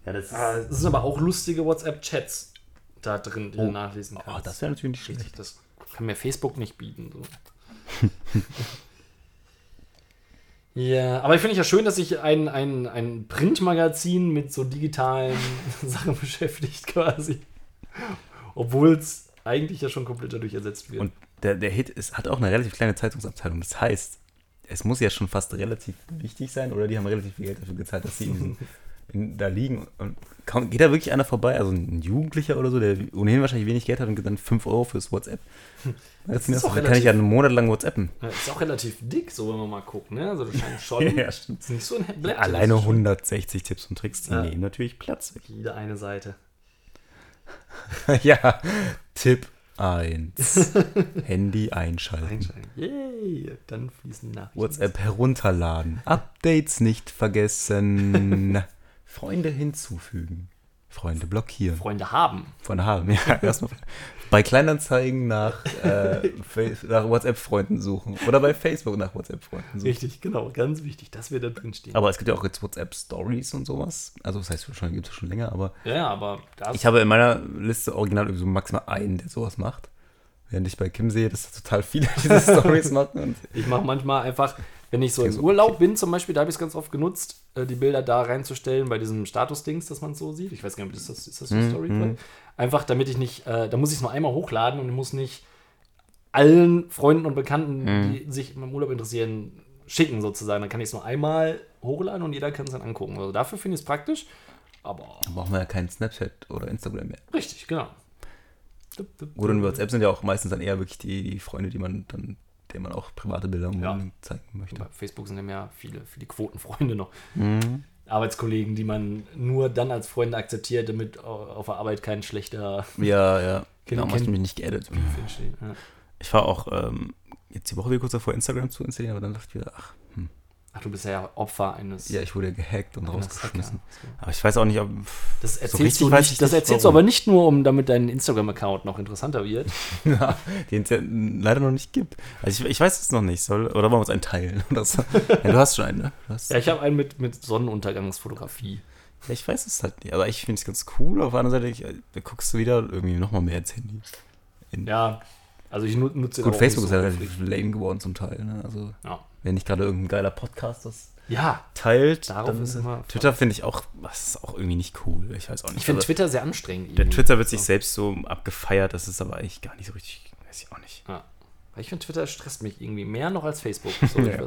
Ja, das ist. Ah, Es sind aber auch lustige WhatsApp-Chats da drin, die Oh. du nachlesen oh, kannst. das wäre natürlich nicht Richtig, schlecht. das kann mir Facebook nicht bieten. So. *laughs* ja, aber ich finde ja schön, dass sich ein, ein, ein Printmagazin mit so digitalen *laughs* Sachen beschäftigt quasi. Obwohl es eigentlich ja schon komplett dadurch ersetzt wird. Und der, der Hit ist, hat auch eine relativ kleine Zeitungsabteilung. Das heißt, es muss ja schon fast relativ wichtig sein oder die haben relativ viel Geld dafür gezahlt, dass sie in diesen, *laughs* da liegen. Und kaum, geht da wirklich einer vorbei, also ein Jugendlicher oder so, der ohnehin wahrscheinlich wenig Geld hat und gibt dann 5 Euro fürs WhatsApp. Das ist auch kann ich relativ- ja einen Monat lang WhatsAppen. Ist auch relativ dick, so wenn man mal guckt, ne? Also das scheint schon. *laughs* Ja, stimmt. ist nicht so ein Blättchen, Alleine das ist schon 160 Tipps und Tricks, die Ja. nehmen natürlich Platz weg. Jede eine Seite. *laughs* ja, Tipp 1. *laughs* Handy einschalten. Einschalten. Yay, dann fließen Nachrichten. WhatsApp herunterladen. Updates nicht vergessen. Freunde hinzufügen. Freunde blockieren. Freunde haben. Von haben, ja. *laughs* Erstmal bei Kleinanzeigen nach, äh, nach WhatsApp-Freunden suchen. Oder bei Facebook nach WhatsApp-Freunden suchen. Richtig, genau. Ganz wichtig, dass wir da drin stehen. Aber es gibt ja auch jetzt WhatsApp-Stories und sowas. Also, das heißt, schon gibt es schon länger, aber ja, aber ich habe in meiner Liste original so maximal einen, der sowas macht. Während ich bei Kim sehe, dass da total viele *laughs* diese Stories machen. Ich mache manchmal einfach, wenn ich so im Urlaub bin, zum Beispiel, da habe ich es ganz oft genutzt, äh, die Bilder da reinzustellen bei diesem Status-Dings, dass man es so sieht. Ich weiß gar nicht, ist das, ist das so Mhm, Story? mhm. Einfach, damit ich nicht, äh, da muss ich es nur einmal hochladen und ich muss nicht allen Freunden und Bekannten, Mhm. die sich im Urlaub interessieren, schicken sozusagen. Dann kann ich es nur einmal hochladen und jeder kann es dann angucken. Also dafür finde ich es praktisch. Aber da brauchen wir ja keinen Snapchat oder Instagram mehr. richtig, genau. Gut, und WhatsApp sind ja auch meistens dann eher wirklich die, die Freunde, die man dann, denen man auch private Bilder Ja. zeigen möchte. Bei Facebook sind ja mehr viele, viele Quotenfreunde noch. Mhm. Arbeitskollegen, die man nur dann als Freunde akzeptiert, damit auf der Arbeit kein schlechter Ja, ja. Genau, hast du mich nicht. Ja. Ich war auch ähm, jetzt die Woche wieder kurz davor, Instagram zu installieren, aber dann dachte ich wieder, ach, hm. Ach, du bist ja Opfer eines. ja, ich wurde gehackt und rausgeschmissen. Hacker. Aber ich weiß auch nicht, ob. Das so erzählst, richtig du, nicht, ich das erzählst du aber nicht nur, um damit dein Instagram-Account noch interessanter wird. *laughs* Ja, den es ja leider noch nicht gibt. Also ich, ich weiß es noch nicht. Soll, oder wollen wir uns einen teilen? *laughs* So? ja, du hast schon einen, ne? Du hast, Ja, ich habe einen mit, mit Sonnenuntergangsfotografie. Ja, ich weiß es halt nicht. Aber ich finde es ganz cool. Auf der anderen Seite, ich, da guckst du wieder irgendwie nochmal mehr ins Handy. In, Ja, also ich nu- nutze Gut, auch Facebook ist ja so relativ lame geworden zum Teil. Ne? Also, Ja. Wenn nicht gerade irgendein geiler Podcast das Ja, teilt, Darauf ist immer- Twitter finde ich auch, das ist auch irgendwie nicht cool. Ich weiß auch nicht. ich finde Also, Twitter sehr anstrengend. der. Twitter wird sich So. selbst so abgefeiert, das ist aber eigentlich gar nicht so richtig, weiß ich auch nicht. Ja. Ich finde, Twitter stresst mich irgendwie mehr noch als Facebook. So, *laughs* Ja.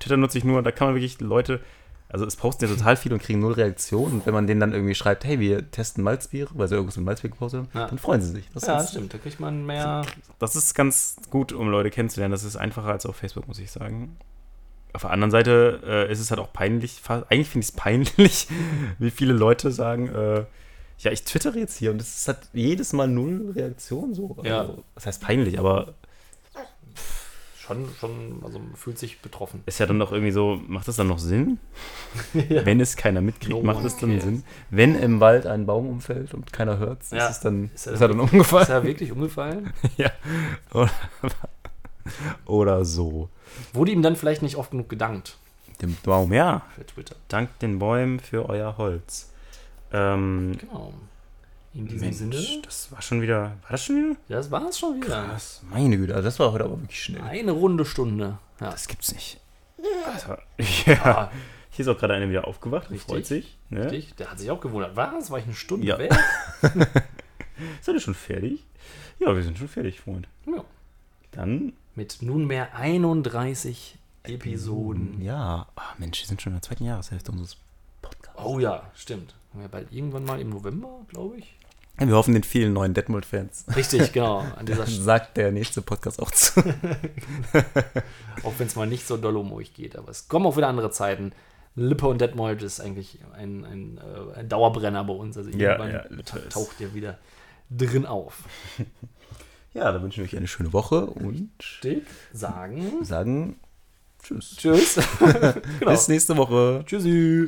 Twitter nutze ich nur, da kann man wirklich Leute, also es posten ja total viel und kriegen null Reaktionen. Und wenn man denen dann irgendwie schreibt, hey, wir testen Malzbier, weil sie irgendwas mit Malzbier gepostet haben, Ja. dann freuen sie sich. Das, Ja, ist, stimmt. Da kriegt man mehr. das ist ganz gut, um Leute kennenzulernen. Das ist einfacher als auf Facebook, muss ich sagen. Auf der anderen Seite äh, ist es halt auch peinlich, eigentlich finde ich es peinlich, *laughs* wie viele Leute sagen, äh, ja, ich twittere jetzt hier und es ist halt jedes Mal null Reaktion so. Also, Ja. Das heißt peinlich, aber Schon, schon, also man fühlt sich betroffen. ist ja dann doch irgendwie so, macht das dann noch Sinn? Ja. *laughs* *laughs* Wenn es keiner mitkriegt, No macht es dann cares. Sinn. Wenn im Wald ein Baum umfällt und keiner hört es, Ja. ist es dann, Ist ist er er, dann dann Ist umgefallen. er wirklich umgefallen? ja. *laughs* Oder, so. Wurde ihm dann vielleicht nicht oft genug gedankt Dem Baum, ja. für Twitter? Dank den Bäumen für euer Holz. Ähm, Genau. In diesem Mensch, Sinne. das war schon wieder. War das schon wieder? Das war es schon wieder. Krass, meine Güte, also das war heute aber wirklich schnell. Eine runde Stunde. Ja. Das gibt's nicht. Also, *laughs* ja. Ah, Hier ist auch gerade einer wieder aufgewacht und freut sich. Ne? richtig. Der hat sich auch gewundert. Was? War ich eine Stunde Ja. weg? *laughs* Seid ihr schon fertig? Ja, wir sind schon fertig, Freund. Ja. Dann Mit nunmehr 31 Episoden. Ja, ah, Mensch, wir sind schon in der zweiten Jahreshälfte unseres Podcasts. Oh ja, stimmt. Haben wir bald irgendwann mal im November, glaube ich. Ja, wir hoffen den vielen neuen Detmold-Fans. Richtig, genau. *laughs* An dieser Sagt der nächste Podcast auch zu. *laughs* auch wenn es mal nicht so doll um euch geht. Aber es kommen auch wieder andere Zeiten. Lippe und Detmold ist eigentlich ein, ein, äh, ein Dauerbrenner bei uns. Also Ja, irgendwann ja, ist- taucht ihr wieder drin auf. *laughs* Ja, dann wünschen wir euch eine schöne Woche und Dick sagen sagen Tschüss. Tschüss. *laughs* *laughs* genau. Bis nächste Woche. Tschüssi.